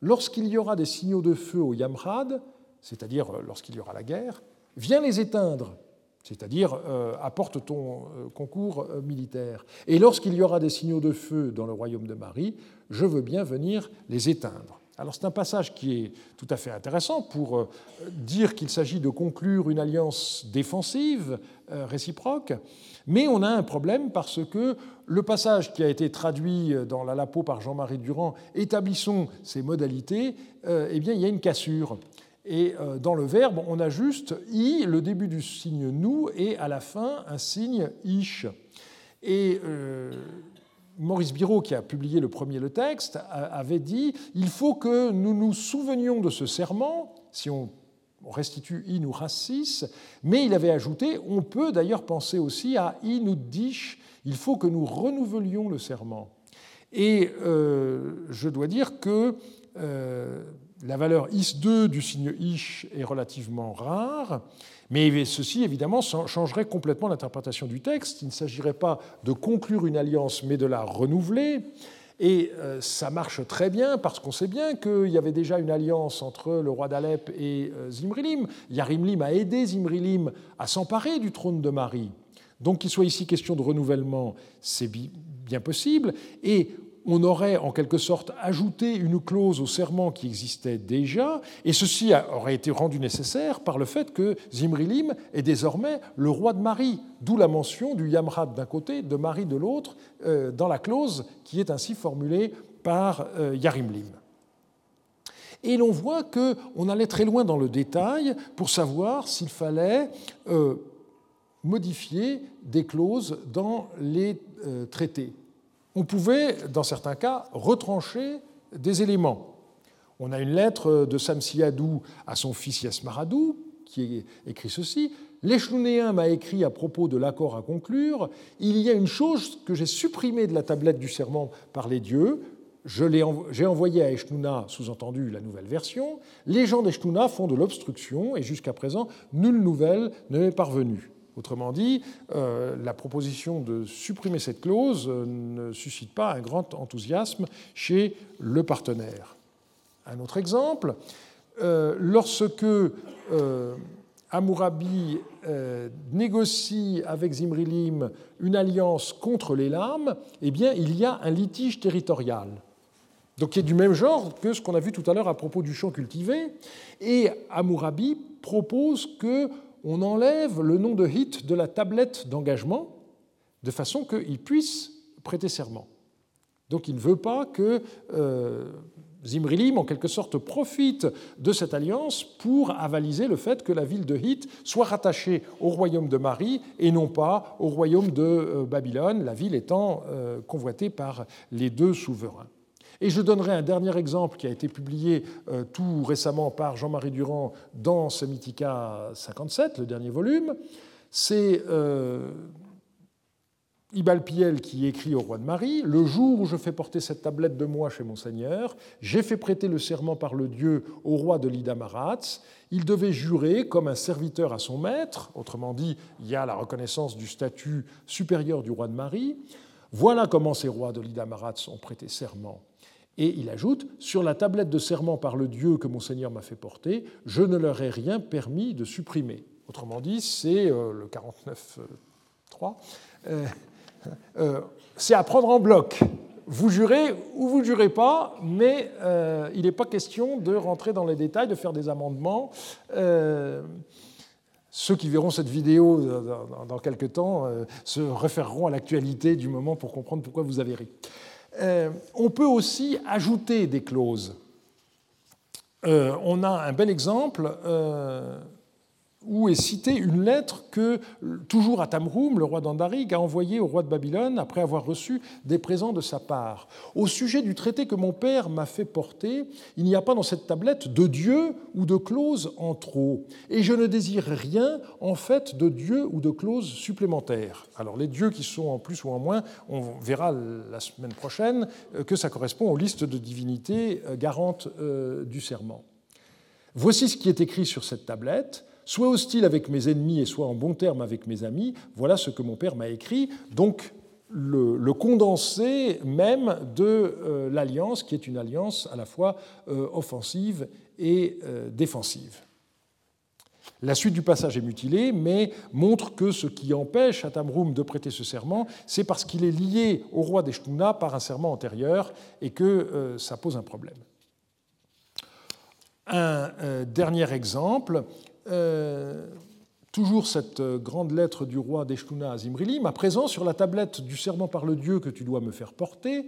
Lorsqu'il y aura des signaux de feu au Yamrad, c'est-à-dire lorsqu'il y aura la guerre, viens les éteindre, c'est-à-dire euh, apporte ton euh, concours euh, militaire. Et lorsqu'il y aura des signaux de feu dans le royaume de Marie, je veux bien venir les éteindre. Alors c'est un passage qui est tout à fait intéressant pour euh, dire qu'il s'agit de conclure une alliance défensive euh, réciproque, mais on a un problème parce que le passage qui a été traduit dans la Lapo par Jean-Marie Durand, établissons ces modalités, euh, eh bien il y a une cassure. Et dans le verbe, on a juste i, le début du signe nous, et à la fin un signe ish. Et Maurice Biraud, qui a publié le premier le texte, avait dit il faut que nous nous souvenions de ce serment, si on restitue in ou rassis, mais il avait ajouté on peut d'ailleurs penser aussi à in ou dish, il faut que nous renouvelions le serment. Et euh, je dois dire que euh, la valeur is2 du signe ish est relativement rare. Mais ceci, évidemment, changerait complètement l'interprétation du texte. Il ne s'agirait pas de conclure une alliance, mais de la renouveler. Et euh, ça marche très bien parce qu'on sait bien qu'il y avait déjà une alliance entre le roi d'Alep et euh, Zimrilim. Yarimlim a aidé Zimrilim à s'emparer du trône de Marie. Donc qu'il soit ici question de renouvellement, c'est bien possible. Et on aurait en quelque sorte ajouté une clause au serment qui existait déjà, et ceci aurait été rendu nécessaire par le fait que Zimrilim est désormais le roi de Marie, d'où la mention du Yamrad d'un côté, de Marie de l'autre, euh, dans la clause qui est ainsi formulée par euh, Yarimlim. Et l'on voit qu'on allait très loin dans le détail pour savoir s'il fallait euh, modifier des clauses dans les traités on pouvait, dans certains cas, retrancher des éléments. On a une lettre de Samsiadou à son fils Yasmaradou, qui écrit ceci L'échelonnéen m'a écrit à propos de l'accord à conclure Il y a une chose que j'ai supprimée de la tablette du serment par les dieux. J'ai envoyé à Eshnouna, sous-entendu la nouvelle version. Les gens d'Eshnouna font de l'obstruction et jusqu'à présent, nulle nouvelle ne m'est parvenue. Autrement dit, euh, la proposition de supprimer cette clause euh, ne suscite pas un grand enthousiasme chez le partenaire. Un autre exemple, euh, lorsque Amourabi négocie avec Zimrilim une alliance contre les lames, eh bien, il y a un litige territorial. Donc, qui est du même genre que ce qu'on a vu tout à l'heure à propos du champ cultivé. Et Amourabi propose que on enlève le nom de Hit de la tablette d'engagement de façon qu'il puisse prêter serment. Donc il ne veut pas que euh, Zimrilim, en quelque sorte, profite de cette alliance pour avaliser le fait que la ville de Hit soit rattachée au royaume de Marie et non pas au royaume de euh, Babylone, la ville étant euh, convoitée par les deux souverains. Et je donnerai un dernier exemple qui a été publié euh, tout récemment par Jean-Marie Durand dans Semitica 57, le dernier volume. C'est euh, Ibalpiel qui écrit au roi de Marie Le jour où je fais porter cette tablette de moi chez mon seigneur, j'ai fait prêter le serment par le Dieu au roi de l'Idamaratz. Il devait jurer comme un serviteur à son maître, autrement dit, il y a la reconnaissance du statut supérieur du roi de Marie. Voilà comment ces rois de l'Idamaratz ont prêté serment. Et il ajoute Sur la tablette de serment par le Dieu que mon Seigneur m'a fait porter, je ne leur ai rien permis de supprimer. Autrement dit, c'est euh, le 49.3. Euh, euh, c'est à prendre en bloc. Vous jurez ou vous ne jurez pas, mais il n'est pas question de rentrer dans les détails, de faire des amendements. ceux qui verront cette vidéo dans, quelques temps se référeront à l'actualité du moment pour comprendre pourquoi vous avez ri. Euh, on peut aussi ajouter des clauses. Euh, on a un bel exemple euh, où est citée une lettre que, toujours à Tamroum, le roi d'Andarig, a envoyée au roi de Babylone après avoir reçu des présents de sa part. Au sujet du traité que mon père m'a fait porter, il n'y a pas dans cette tablette de Dieu ou de clause en trop, et je ne désire rien en fait de Dieu ou de clause supplémentaires. Alors les dieux qui sont en plus ou en moins, on verra la semaine prochaine euh, que ça correspond aux listes de divinités euh, garantes euh, du serment. Voici ce qui est écrit sur cette tablette soit hostile avec mes ennemis et soit en bon terme avec mes amis. Voilà ce que mon père m'a écrit. Donc, le, condensé même de euh, l'alliance, qui est une alliance à la fois euh, offensive et euh, défensive. La suite du passage est mutilée, mais montre que ce qui empêche Atamroum de prêter ce serment, c'est parce qu'il est lié au roi d'Eshtuna par un serment antérieur et que ça pose un problème. Un dernier exemple, euh, toujours cette grande lettre du roi d'Eshtuna à Zimrilim, à présent, sur la tablette du serment par le Dieu que tu dois me faire porter,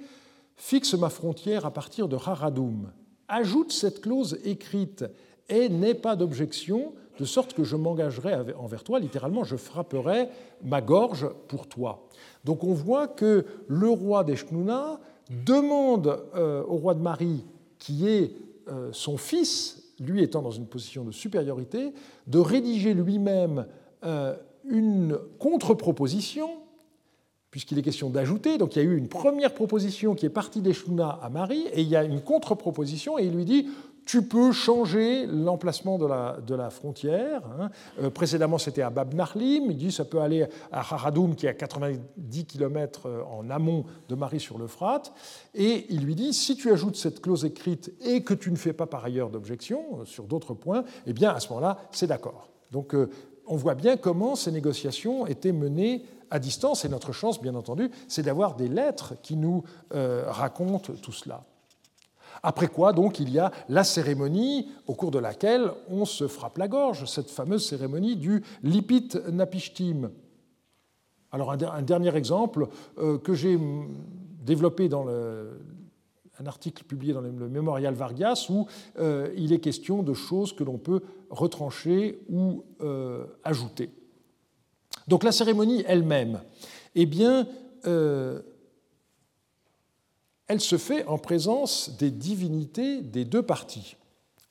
fixe ma frontière à partir de Haradoum. Ajoute cette clause écrite et n'aie pas d'objection, de sorte que je m'engagerai envers toi, littéralement, je frapperai ma gorge pour toi. Donc on voit que le roi d'Eshtuna demande euh, au roi de Marie, qui est euh, son fils, lui étant dans une position de supériorité, de rédiger lui-même euh, une contre-proposition, puisqu'il est question d'ajouter. Donc il y a eu une première proposition qui est partie d'Eshuna à Marie, et il y a une contre-proposition, et il lui dit tu peux changer l'emplacement de la, de la, frontière. Hein. Euh, précédemment, c'était à Bab Narlim. Il dit ça peut aller à Haradoum, qui est à 90 km euh, en amont de Marie sur l'Euphrate. Et il lui dit si tu ajoutes cette clause écrite et que tu ne fais pas par ailleurs d'objection euh, sur d'autres points, eh bien à ce moment-là, c'est d'accord. Donc on voit bien comment ces négociations étaient menées à distance. Et notre chance, bien entendu, c'est d'avoir des lettres qui nous racontent tout cela. Après quoi, donc, il y a la cérémonie au cours de laquelle on se frappe la gorge, cette fameuse cérémonie du Lipit Napishtim. Alors, un, dernier exemple euh, que j'ai développé dans un article publié dans le, Mémorial Vargas où euh, il est question de choses que l'on peut retrancher ou euh, ajouter. Donc, la cérémonie elle-même, eh bien, elle se fait en présence des divinités des deux parties.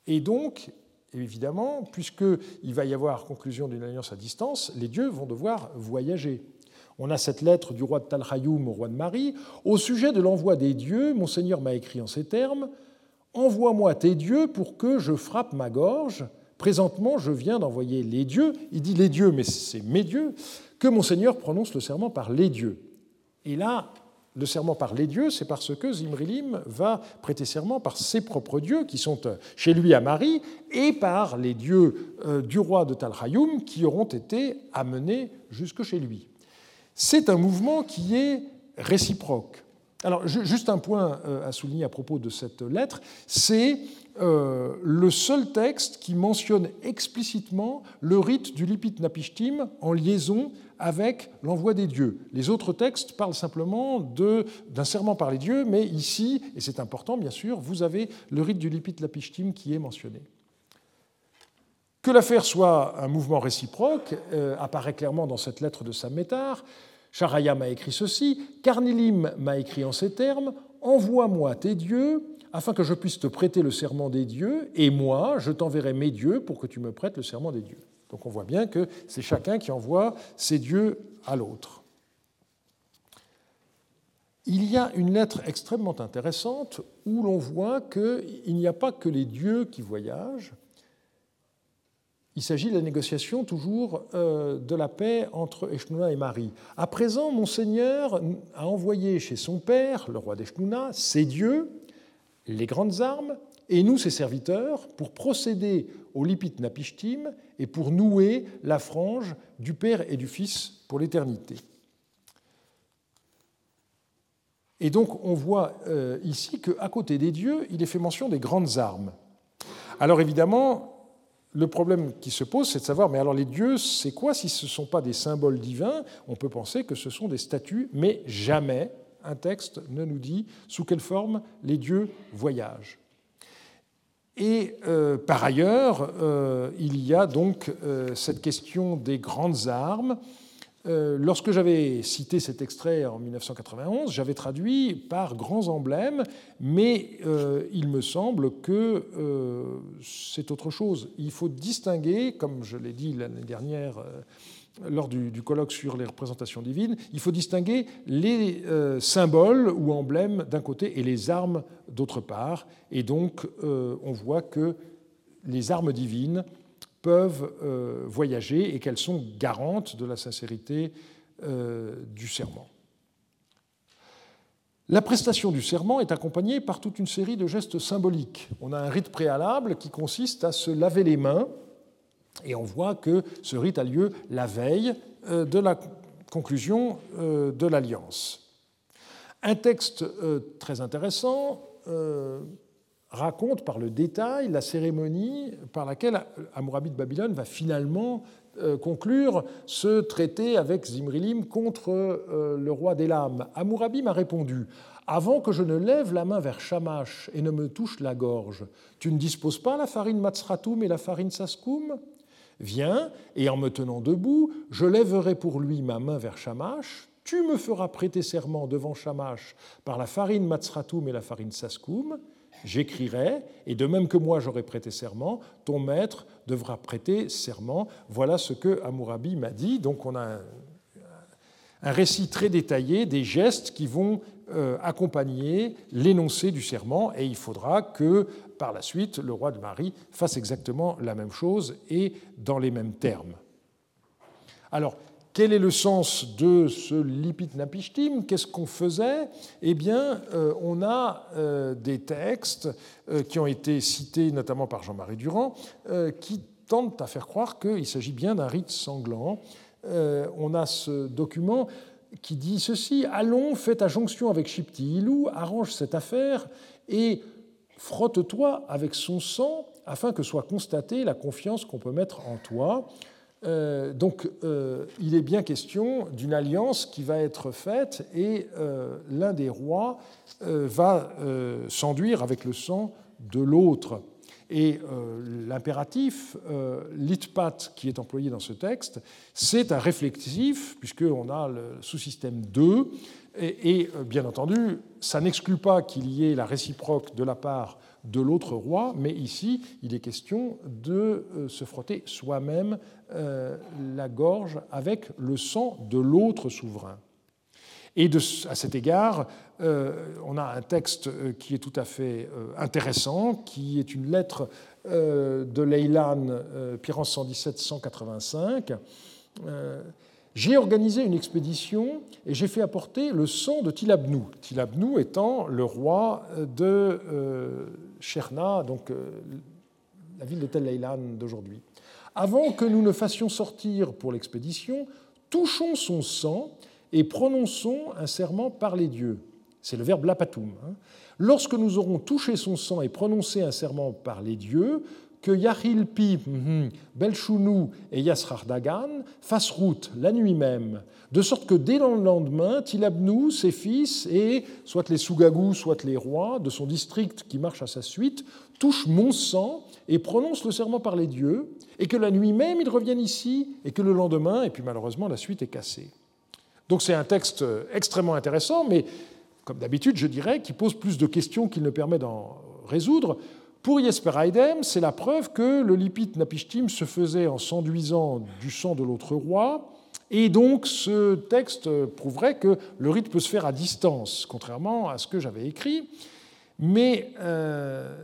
Et donc, évidemment, puisqu'il va y avoir conclusion d'une alliance à distance, les dieux vont devoir voyager. On a cette lettre du roi de Talhayoum au roi de Marie. Au sujet de l'envoi des dieux, mon Seigneur m'a écrit en ces termes Envoie-moi tes dieux pour que je frappe ma gorge. Présentement, je viens d'envoyer les dieux. Il dit les dieux, mais c'est mes dieux. Que mon Seigneur prononce le serment par les dieux. Et là, le serment par les dieux, c'est parce que Zimrilim va prêter serment par ses propres dieux qui sont euh, chez lui à Marie et par les dieux euh, du roi de Talhayoum qui auront été amenés jusque chez lui. C'est un mouvement qui est réciproque. Alors, juste un point euh, à souligner à propos de cette lettre, c'est le seul texte qui mentionne explicitement le rite du Lipit Napishtim en liaison avec l'envoi des dieux. Les autres textes parlent simplement d'un serment par les dieux, mais ici, et c'est important bien sûr, vous avez le rite du Lipit Lapishtim qui est mentionné. Que l'affaire soit un mouvement réciproque euh, apparaît clairement dans cette lettre de Samétar. Charaya m'a écrit ceci, Carnilim m'a écrit en ces termes, Envoie-moi tes dieux afin que je puisse te prêter le serment des dieux, et moi, je t'enverrai mes dieux pour que tu me prêtes le serment des dieux. Donc on voit bien que c'est chacun qui envoie ses dieux à l'autre. il y a une lettre extrêmement intéressante où l'on voit qu'il n'y a pas que les dieux qui voyagent. Il s'agit de la négociation toujours euh, de la paix entre Eshnouna et Marie. À présent, Monseigneur a envoyé chez son père, le roi d'Eshnouna, ses dieux, les grandes armes, et nous, ses serviteurs, pour procéder au Lipit Napishtim et pour nouer la frange du Père et du Fils pour l'éternité. Et donc on voit euh, ici qu'à côté des dieux, il est fait mention des grandes armes. Alors évidemment, le problème qui se pose, c'est de savoir, mais alors les dieux, c'est quoi si ce ne sont pas des symboles divins? On peut penser que ce sont des statues, mais jamais un texte ne nous dit sous quelle forme les dieux voyagent. Et euh, par ailleurs, euh, il y a donc cette question des grandes armes euh, lorsque j'avais cité cet extrait en 1991, j'avais traduit par grands emblèmes, mais euh, il me semble que euh, c'est autre chose. Il faut distinguer, comme je l'ai dit l'année dernière lors du, du, colloque sur les représentations divines, il faut distinguer les symboles ou emblèmes d'un côté et les armes d'autre part. Et donc, on voit que les armes divines peuvent euh, voyager et qu'elles sont garantes de la sincérité euh, du serment. La prestation du serment est accompagnée par toute une série de gestes symboliques. On a un rite préalable qui consiste à se laver les mains, et on voit que ce rite a lieu la veille euh, de la conclusion de l'alliance. Un texte très intéressant raconte par le détail la cérémonie par laquelle Amourabi de Babylone va finalement euh, conclure ce traité avec Zimrilim contre euh, le roi d'Elam. Amourabi m'a répondu Avant que je ne lève la main vers Shamash et ne me touche la gorge, tu ne disposes pas la farine Matsratum et la farine Saskum? Viens, et en me tenant debout, je lèverai pour lui ma main vers Shamash. Tu me feras prêter serment devant Shamash par la farine Matsratum et la farine Saskum j'écrirai, et de même que moi j'aurai prêté serment, ton maître devra prêter serment. Voilà ce que Amourabi m'a dit. Donc on a un, récit très détaillé des gestes qui vont euh, accompagner l'énoncé du serment, et il faudra que par la suite le roi de Marie fasse exactement la même chose et dans les mêmes termes. Alors, quel est le sens de ce lipit napishtim? Qu'est-ce qu'on faisait? Eh bien, euh, on a euh, des textes euh, qui ont été cités notamment par Jean-Marie Durand qui tentent à faire croire qu'il s'agit bien d'un rite sanglant. on a ce document qui dit ceci Allons, fais ta jonction avec Shipti Ilou, arrange cette affaire et frotte-toi avec son sang afin que soit constatée la confiance qu'on peut mettre en toi. Euh, donc, euh, il est bien question d'une alliance qui va être faite et euh, l'un des rois va s'enduire avec le sang de l'autre. Et l'impératif, l'itpat, qui est employé dans ce texte, c'est un réflexif, puisqu'on a le sous-système 2, et, bien entendu, ça n'exclut pas qu'il y ait la réciproque de la part de l'autre roi, mais ici, il est question de se frotter soi-même la gorge avec le sang de l'autre souverain. Et à cet égard, euh, on a un texte euh, qui est tout à fait intéressant, qui est une lettre de Leylan, Pyrrhus 117-185. J'ai organisé une expédition et j'ai fait apporter le sang de Tilabnou. Tilabnou étant le roi de Cherna, donc la ville de Tel Leylan d'aujourd'hui. Avant que nous ne fassions sortir pour l'expédition, touchons son sang et prononçons un serment par les dieux. C'est le verbe lapatum. Hein. Lorsque nous aurons touché son sang et prononcé un serment par les dieux, que Yahilpi, mhm, Belchounou et Yasrardagan fassent route la nuit même, de sorte que dès le lendemain, Tilabnou, ses fils et soit les Sougagou, soit les rois de son district qui marche à sa suite, touchent mon sang et prononcent le serment par les dieux, et que la nuit même ils reviennent ici, et que le lendemain, et puis malheureusement la suite est cassée. Donc c'est un texte extrêmement intéressant, mais comme d'habitude, je dirais, qui pose plus de questions qu'il ne permet d'en résoudre. Pour Jesper Heidem, c'est la preuve que le lipit napishtim se faisait en s'enduisant du sang de l'autre roi, Et donc ce texte prouverait que le rite peut se faire à distance, contrairement à ce que j'avais écrit. Mais euh,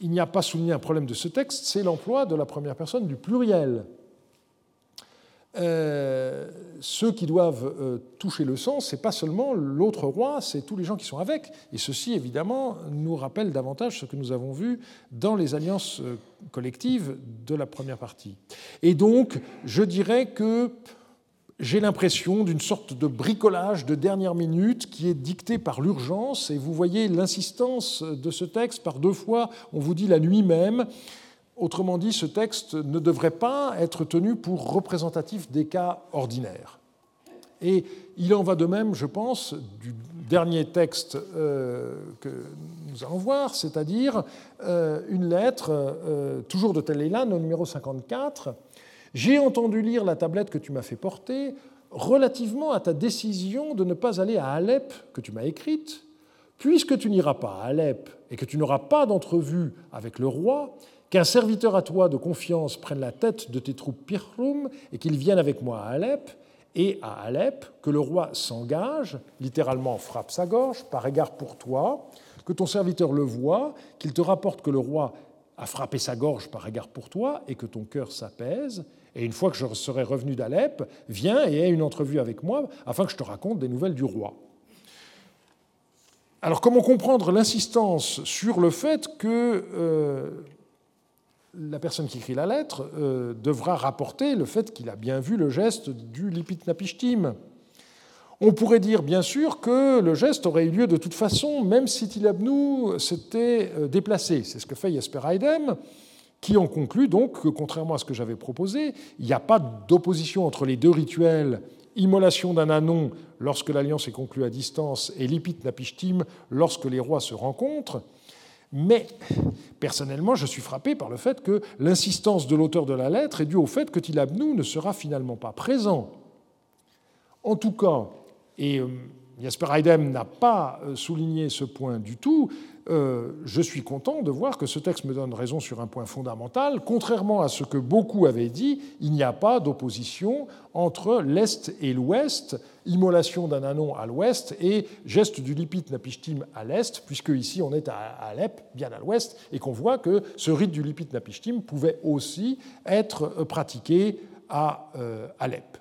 il n'y a pas souligné un problème de ce texte, c'est l'emploi de la première personne du pluriel. Euh, ceux qui doivent euh, toucher le sang, c'est pas seulement l'autre roi, c'est tous les gens qui sont avec. Et ceci, évidemment, nous rappelle davantage ce que nous avons vu dans les alliances euh, collectives de la première partie. Et donc, je dirais que j'ai l'impression d'une sorte de bricolage de dernière minute qui est dicté par l'urgence. Et vous voyez l'insistance de ce texte par deux fois. On vous dit la nuit même. Autrement dit, ce texte ne devrait pas être tenu pour représentatif des cas ordinaires. Et il en va de même, je pense, du dernier texte euh, que nous allons voir, c'est-à-dire euh, une lettre, euh, toujours de Télélan, au numéro 54. J'ai entendu lire la tablette que tu m'as fait porter relativement à ta décision de ne pas aller à Alep que tu m'as écrite. Puisque tu n'iras pas à Alep et que tu n'auras pas d'entrevue avec le roi, qu'un serviteur à toi de confiance prenne la tête de tes troupes Pirhum et qu'il vienne avec moi à Alep, et à Alep, que le roi s'engage, littéralement frappe sa gorge, par égard pour toi, que ton serviteur le voie, qu'il te rapporte que le roi a frappé sa gorge par égard pour toi et que ton cœur s'apaise. Et une fois que je serai revenu d'Alep, viens et aie une entrevue avec moi afin que je te raconte des nouvelles du roi. Alors comment comprendre l'insistance sur le fait que euh, la personne qui écrit la lettre euh, devra rapporter le fait qu'il a bien vu le geste du Lipit-Napishtim. On pourrait dire bien sûr que le geste aurait eu lieu de toute façon, même si Tilabnou s'était euh, déplacé. C'est ce que fait Jesper Heidem, qui en conclut donc que, contrairement à ce que j'avais proposé, il n'y a pas d'opposition entre les deux rituels immolation d'un anon lorsque l'alliance est conclue à distance et Lipit-Napishtim lorsque les rois se rencontrent. Mais personnellement, je suis frappé par le fait que l'insistance de l'auteur de la lettre est due au fait que Tilabnou ne sera finalement pas présent. En tout cas, et euh, Jasper Heidem n'a pas euh, souligné ce point du tout, euh, je suis content de voir que ce texte me donne raison sur un point fondamental. Contrairement à ce que beaucoup avaient dit, il n'y a pas d'opposition entre l'Est et l'Ouest, immolation d'un anon à l'Ouest et geste du lipit napishtim à l'Est, puisque ici on est à Alep, bien à l'Ouest, et qu'on voit que ce rite du lipit napishtim pouvait aussi être pratiqué à euh, Alep.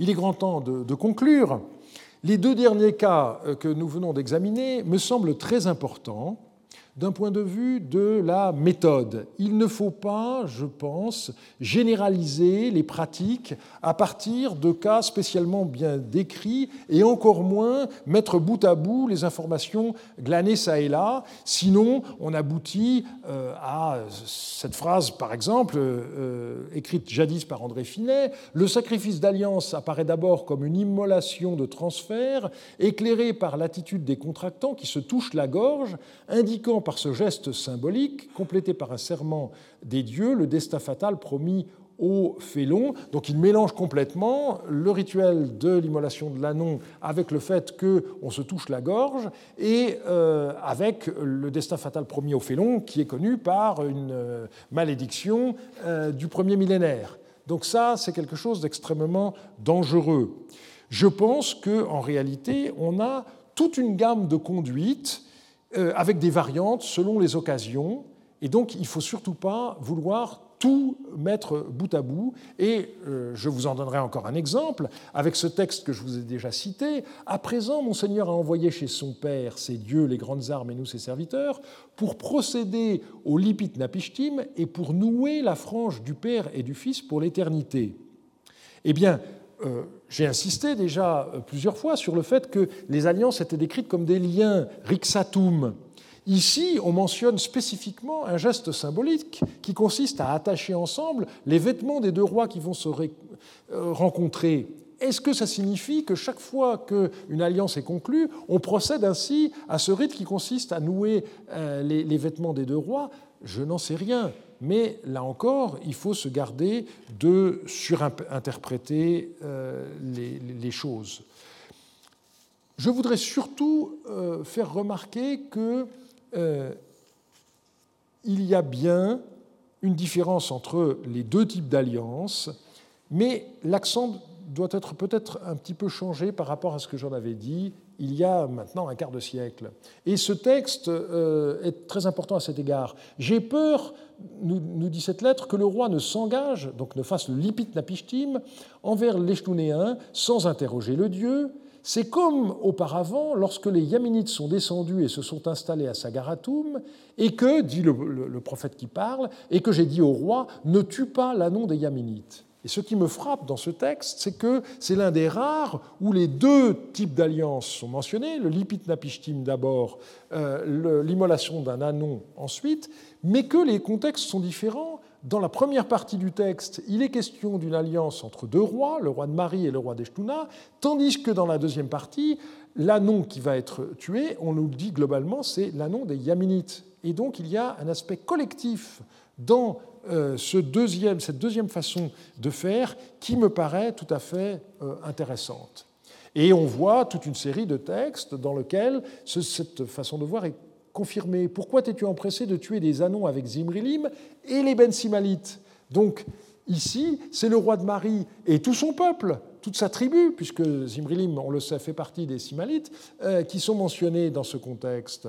Il est grand temps de conclure. Les deux derniers cas euh, que nous venons d'examiner me semblent très importants d'un point de vue de la méthode. Il ne faut pas, je pense, généraliser les pratiques à partir de cas spécialement bien décrits et encore moins mettre bout à bout les informations glanées ça et là. Sinon, on aboutit euh, à cette phrase, par exemple, euh, écrite jadis par André Finet, Le sacrifice d'alliance apparaît d'abord comme une immolation de transfert, éclairée par l'attitude des contractants qui se touchent la gorge, indiquant par ce geste symbolique, complété par un serment des dieux, le destin fatal promis au félon. Donc il mélange complètement le rituel de l'immolation de l'annon avec le fait qu'on se touche la gorge et euh, avec le destin fatal promis au félon qui est connu par une euh, malédiction euh, du premier millénaire. Donc ça, c'est quelque chose d'extrêmement dangereux. Je pense qu'en réalité, on a toute une gamme de conduites euh, avec des variantes selon les occasions. Et donc, il ne faut surtout pas vouloir tout mettre bout à bout. Et euh, je vous en donnerai encore un exemple avec ce texte que je vous ai déjà cité. À présent, mon Seigneur a envoyé chez son Père, ses dieux, les grandes armes et nous, ses serviteurs, pour procéder au lipit napishtim et pour nouer la frange du Père et du Fils pour l'éternité. Eh bien, euh, j'ai insisté déjà euh, plusieurs fois sur le fait que les alliances étaient décrites comme des liens rixatum. Ici, on mentionne spécifiquement un geste symbolique qui consiste à attacher ensemble les vêtements des deux rois qui vont se euh, rencontrer. Est-ce que ça signifie que chaque fois qu'une alliance est conclue, on procède ainsi à ce rite qui consiste à nouer les vêtements des deux rois? Je n'en sais rien mais là encore, il faut se garder de surinterpréter euh, les, choses. Je voudrais surtout euh, faire remarquer qu'il euh, y a bien une différence entre les deux types d'alliances, Mais l'accent doit être peut-être un petit peu changé par rapport à ce que j'en avais dit il y a maintenant un quart de siècle. Et ce texte euh, est très important à cet égard. J'ai peur, nous, dit cette lettre, que le roi ne s'engage, donc ne fasse le lipit napishtim, envers l'Eshtunéen sans interroger le dieu. C'est comme auparavant, lorsque les Yaminites sont descendus et se sont installés à Sagaratum, et que, dit le, le prophète qui parle, et que j'ai dit au roi, ne tue pas l'annon des Yaminites. Et ce qui me frappe dans ce texte, c'est que c'est l'un des rares où les deux types d'alliances sont mentionnés, le lipit napishtim d'abord, euh, l'immolation d'un anon ensuite, mais que les contextes sont différents. Dans la première partie du texte, il est question d'une alliance entre deux rois, le roi de Marie et le roi d'Eshtuna, tandis que dans la deuxième partie, l'anon qui va être tué, on nous le dit globalement, c'est l'anon des Yaminites. Et donc il y a un aspect collectif dans euh, ce deuxième, cette deuxième façon de faire qui me paraît tout à fait euh, intéressante. Et on voit toute une série de textes dans lesquels cette façon de voir est confirmée. Pourquoi t'es-tu empressé de tuer des anons avec Zimrilim et les Ben Simalites Donc ici, c'est le roi de Marie et tout son peuple, toute sa tribu, puisque Zimrilim, on le sait, fait partie des Simalites, euh, qui sont mentionnés dans ce contexte.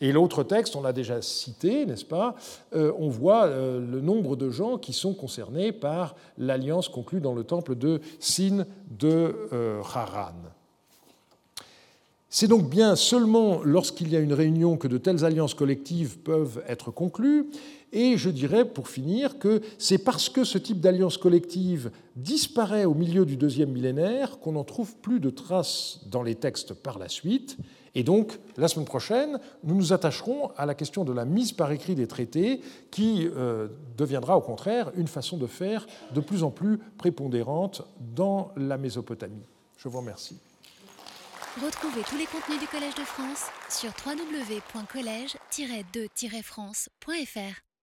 Et l'autre texte, on l'a déjà cité, n'est-ce pas euh, On voit euh, le nombre de gens qui sont concernés par l'alliance conclue dans le temple de Sin de euh, Haran. C'est donc bien seulement lorsqu'il y a une réunion que de telles alliances collectives peuvent être conclues. Et je dirais, pour finir, que c'est parce que ce type d'alliance collective disparaît au milieu du deuxième millénaire qu'on n'en trouve plus de traces dans les textes par la suite. Et donc, la semaine prochaine, nous nous attacherons à la question de la mise par écrit des traités, qui euh, deviendra au contraire une façon de faire de plus en plus prépondérante dans la Mésopotamie. Je vous remercie. Retrouvez tous les contenus du Collège de France sur www.colège-2-france.fr.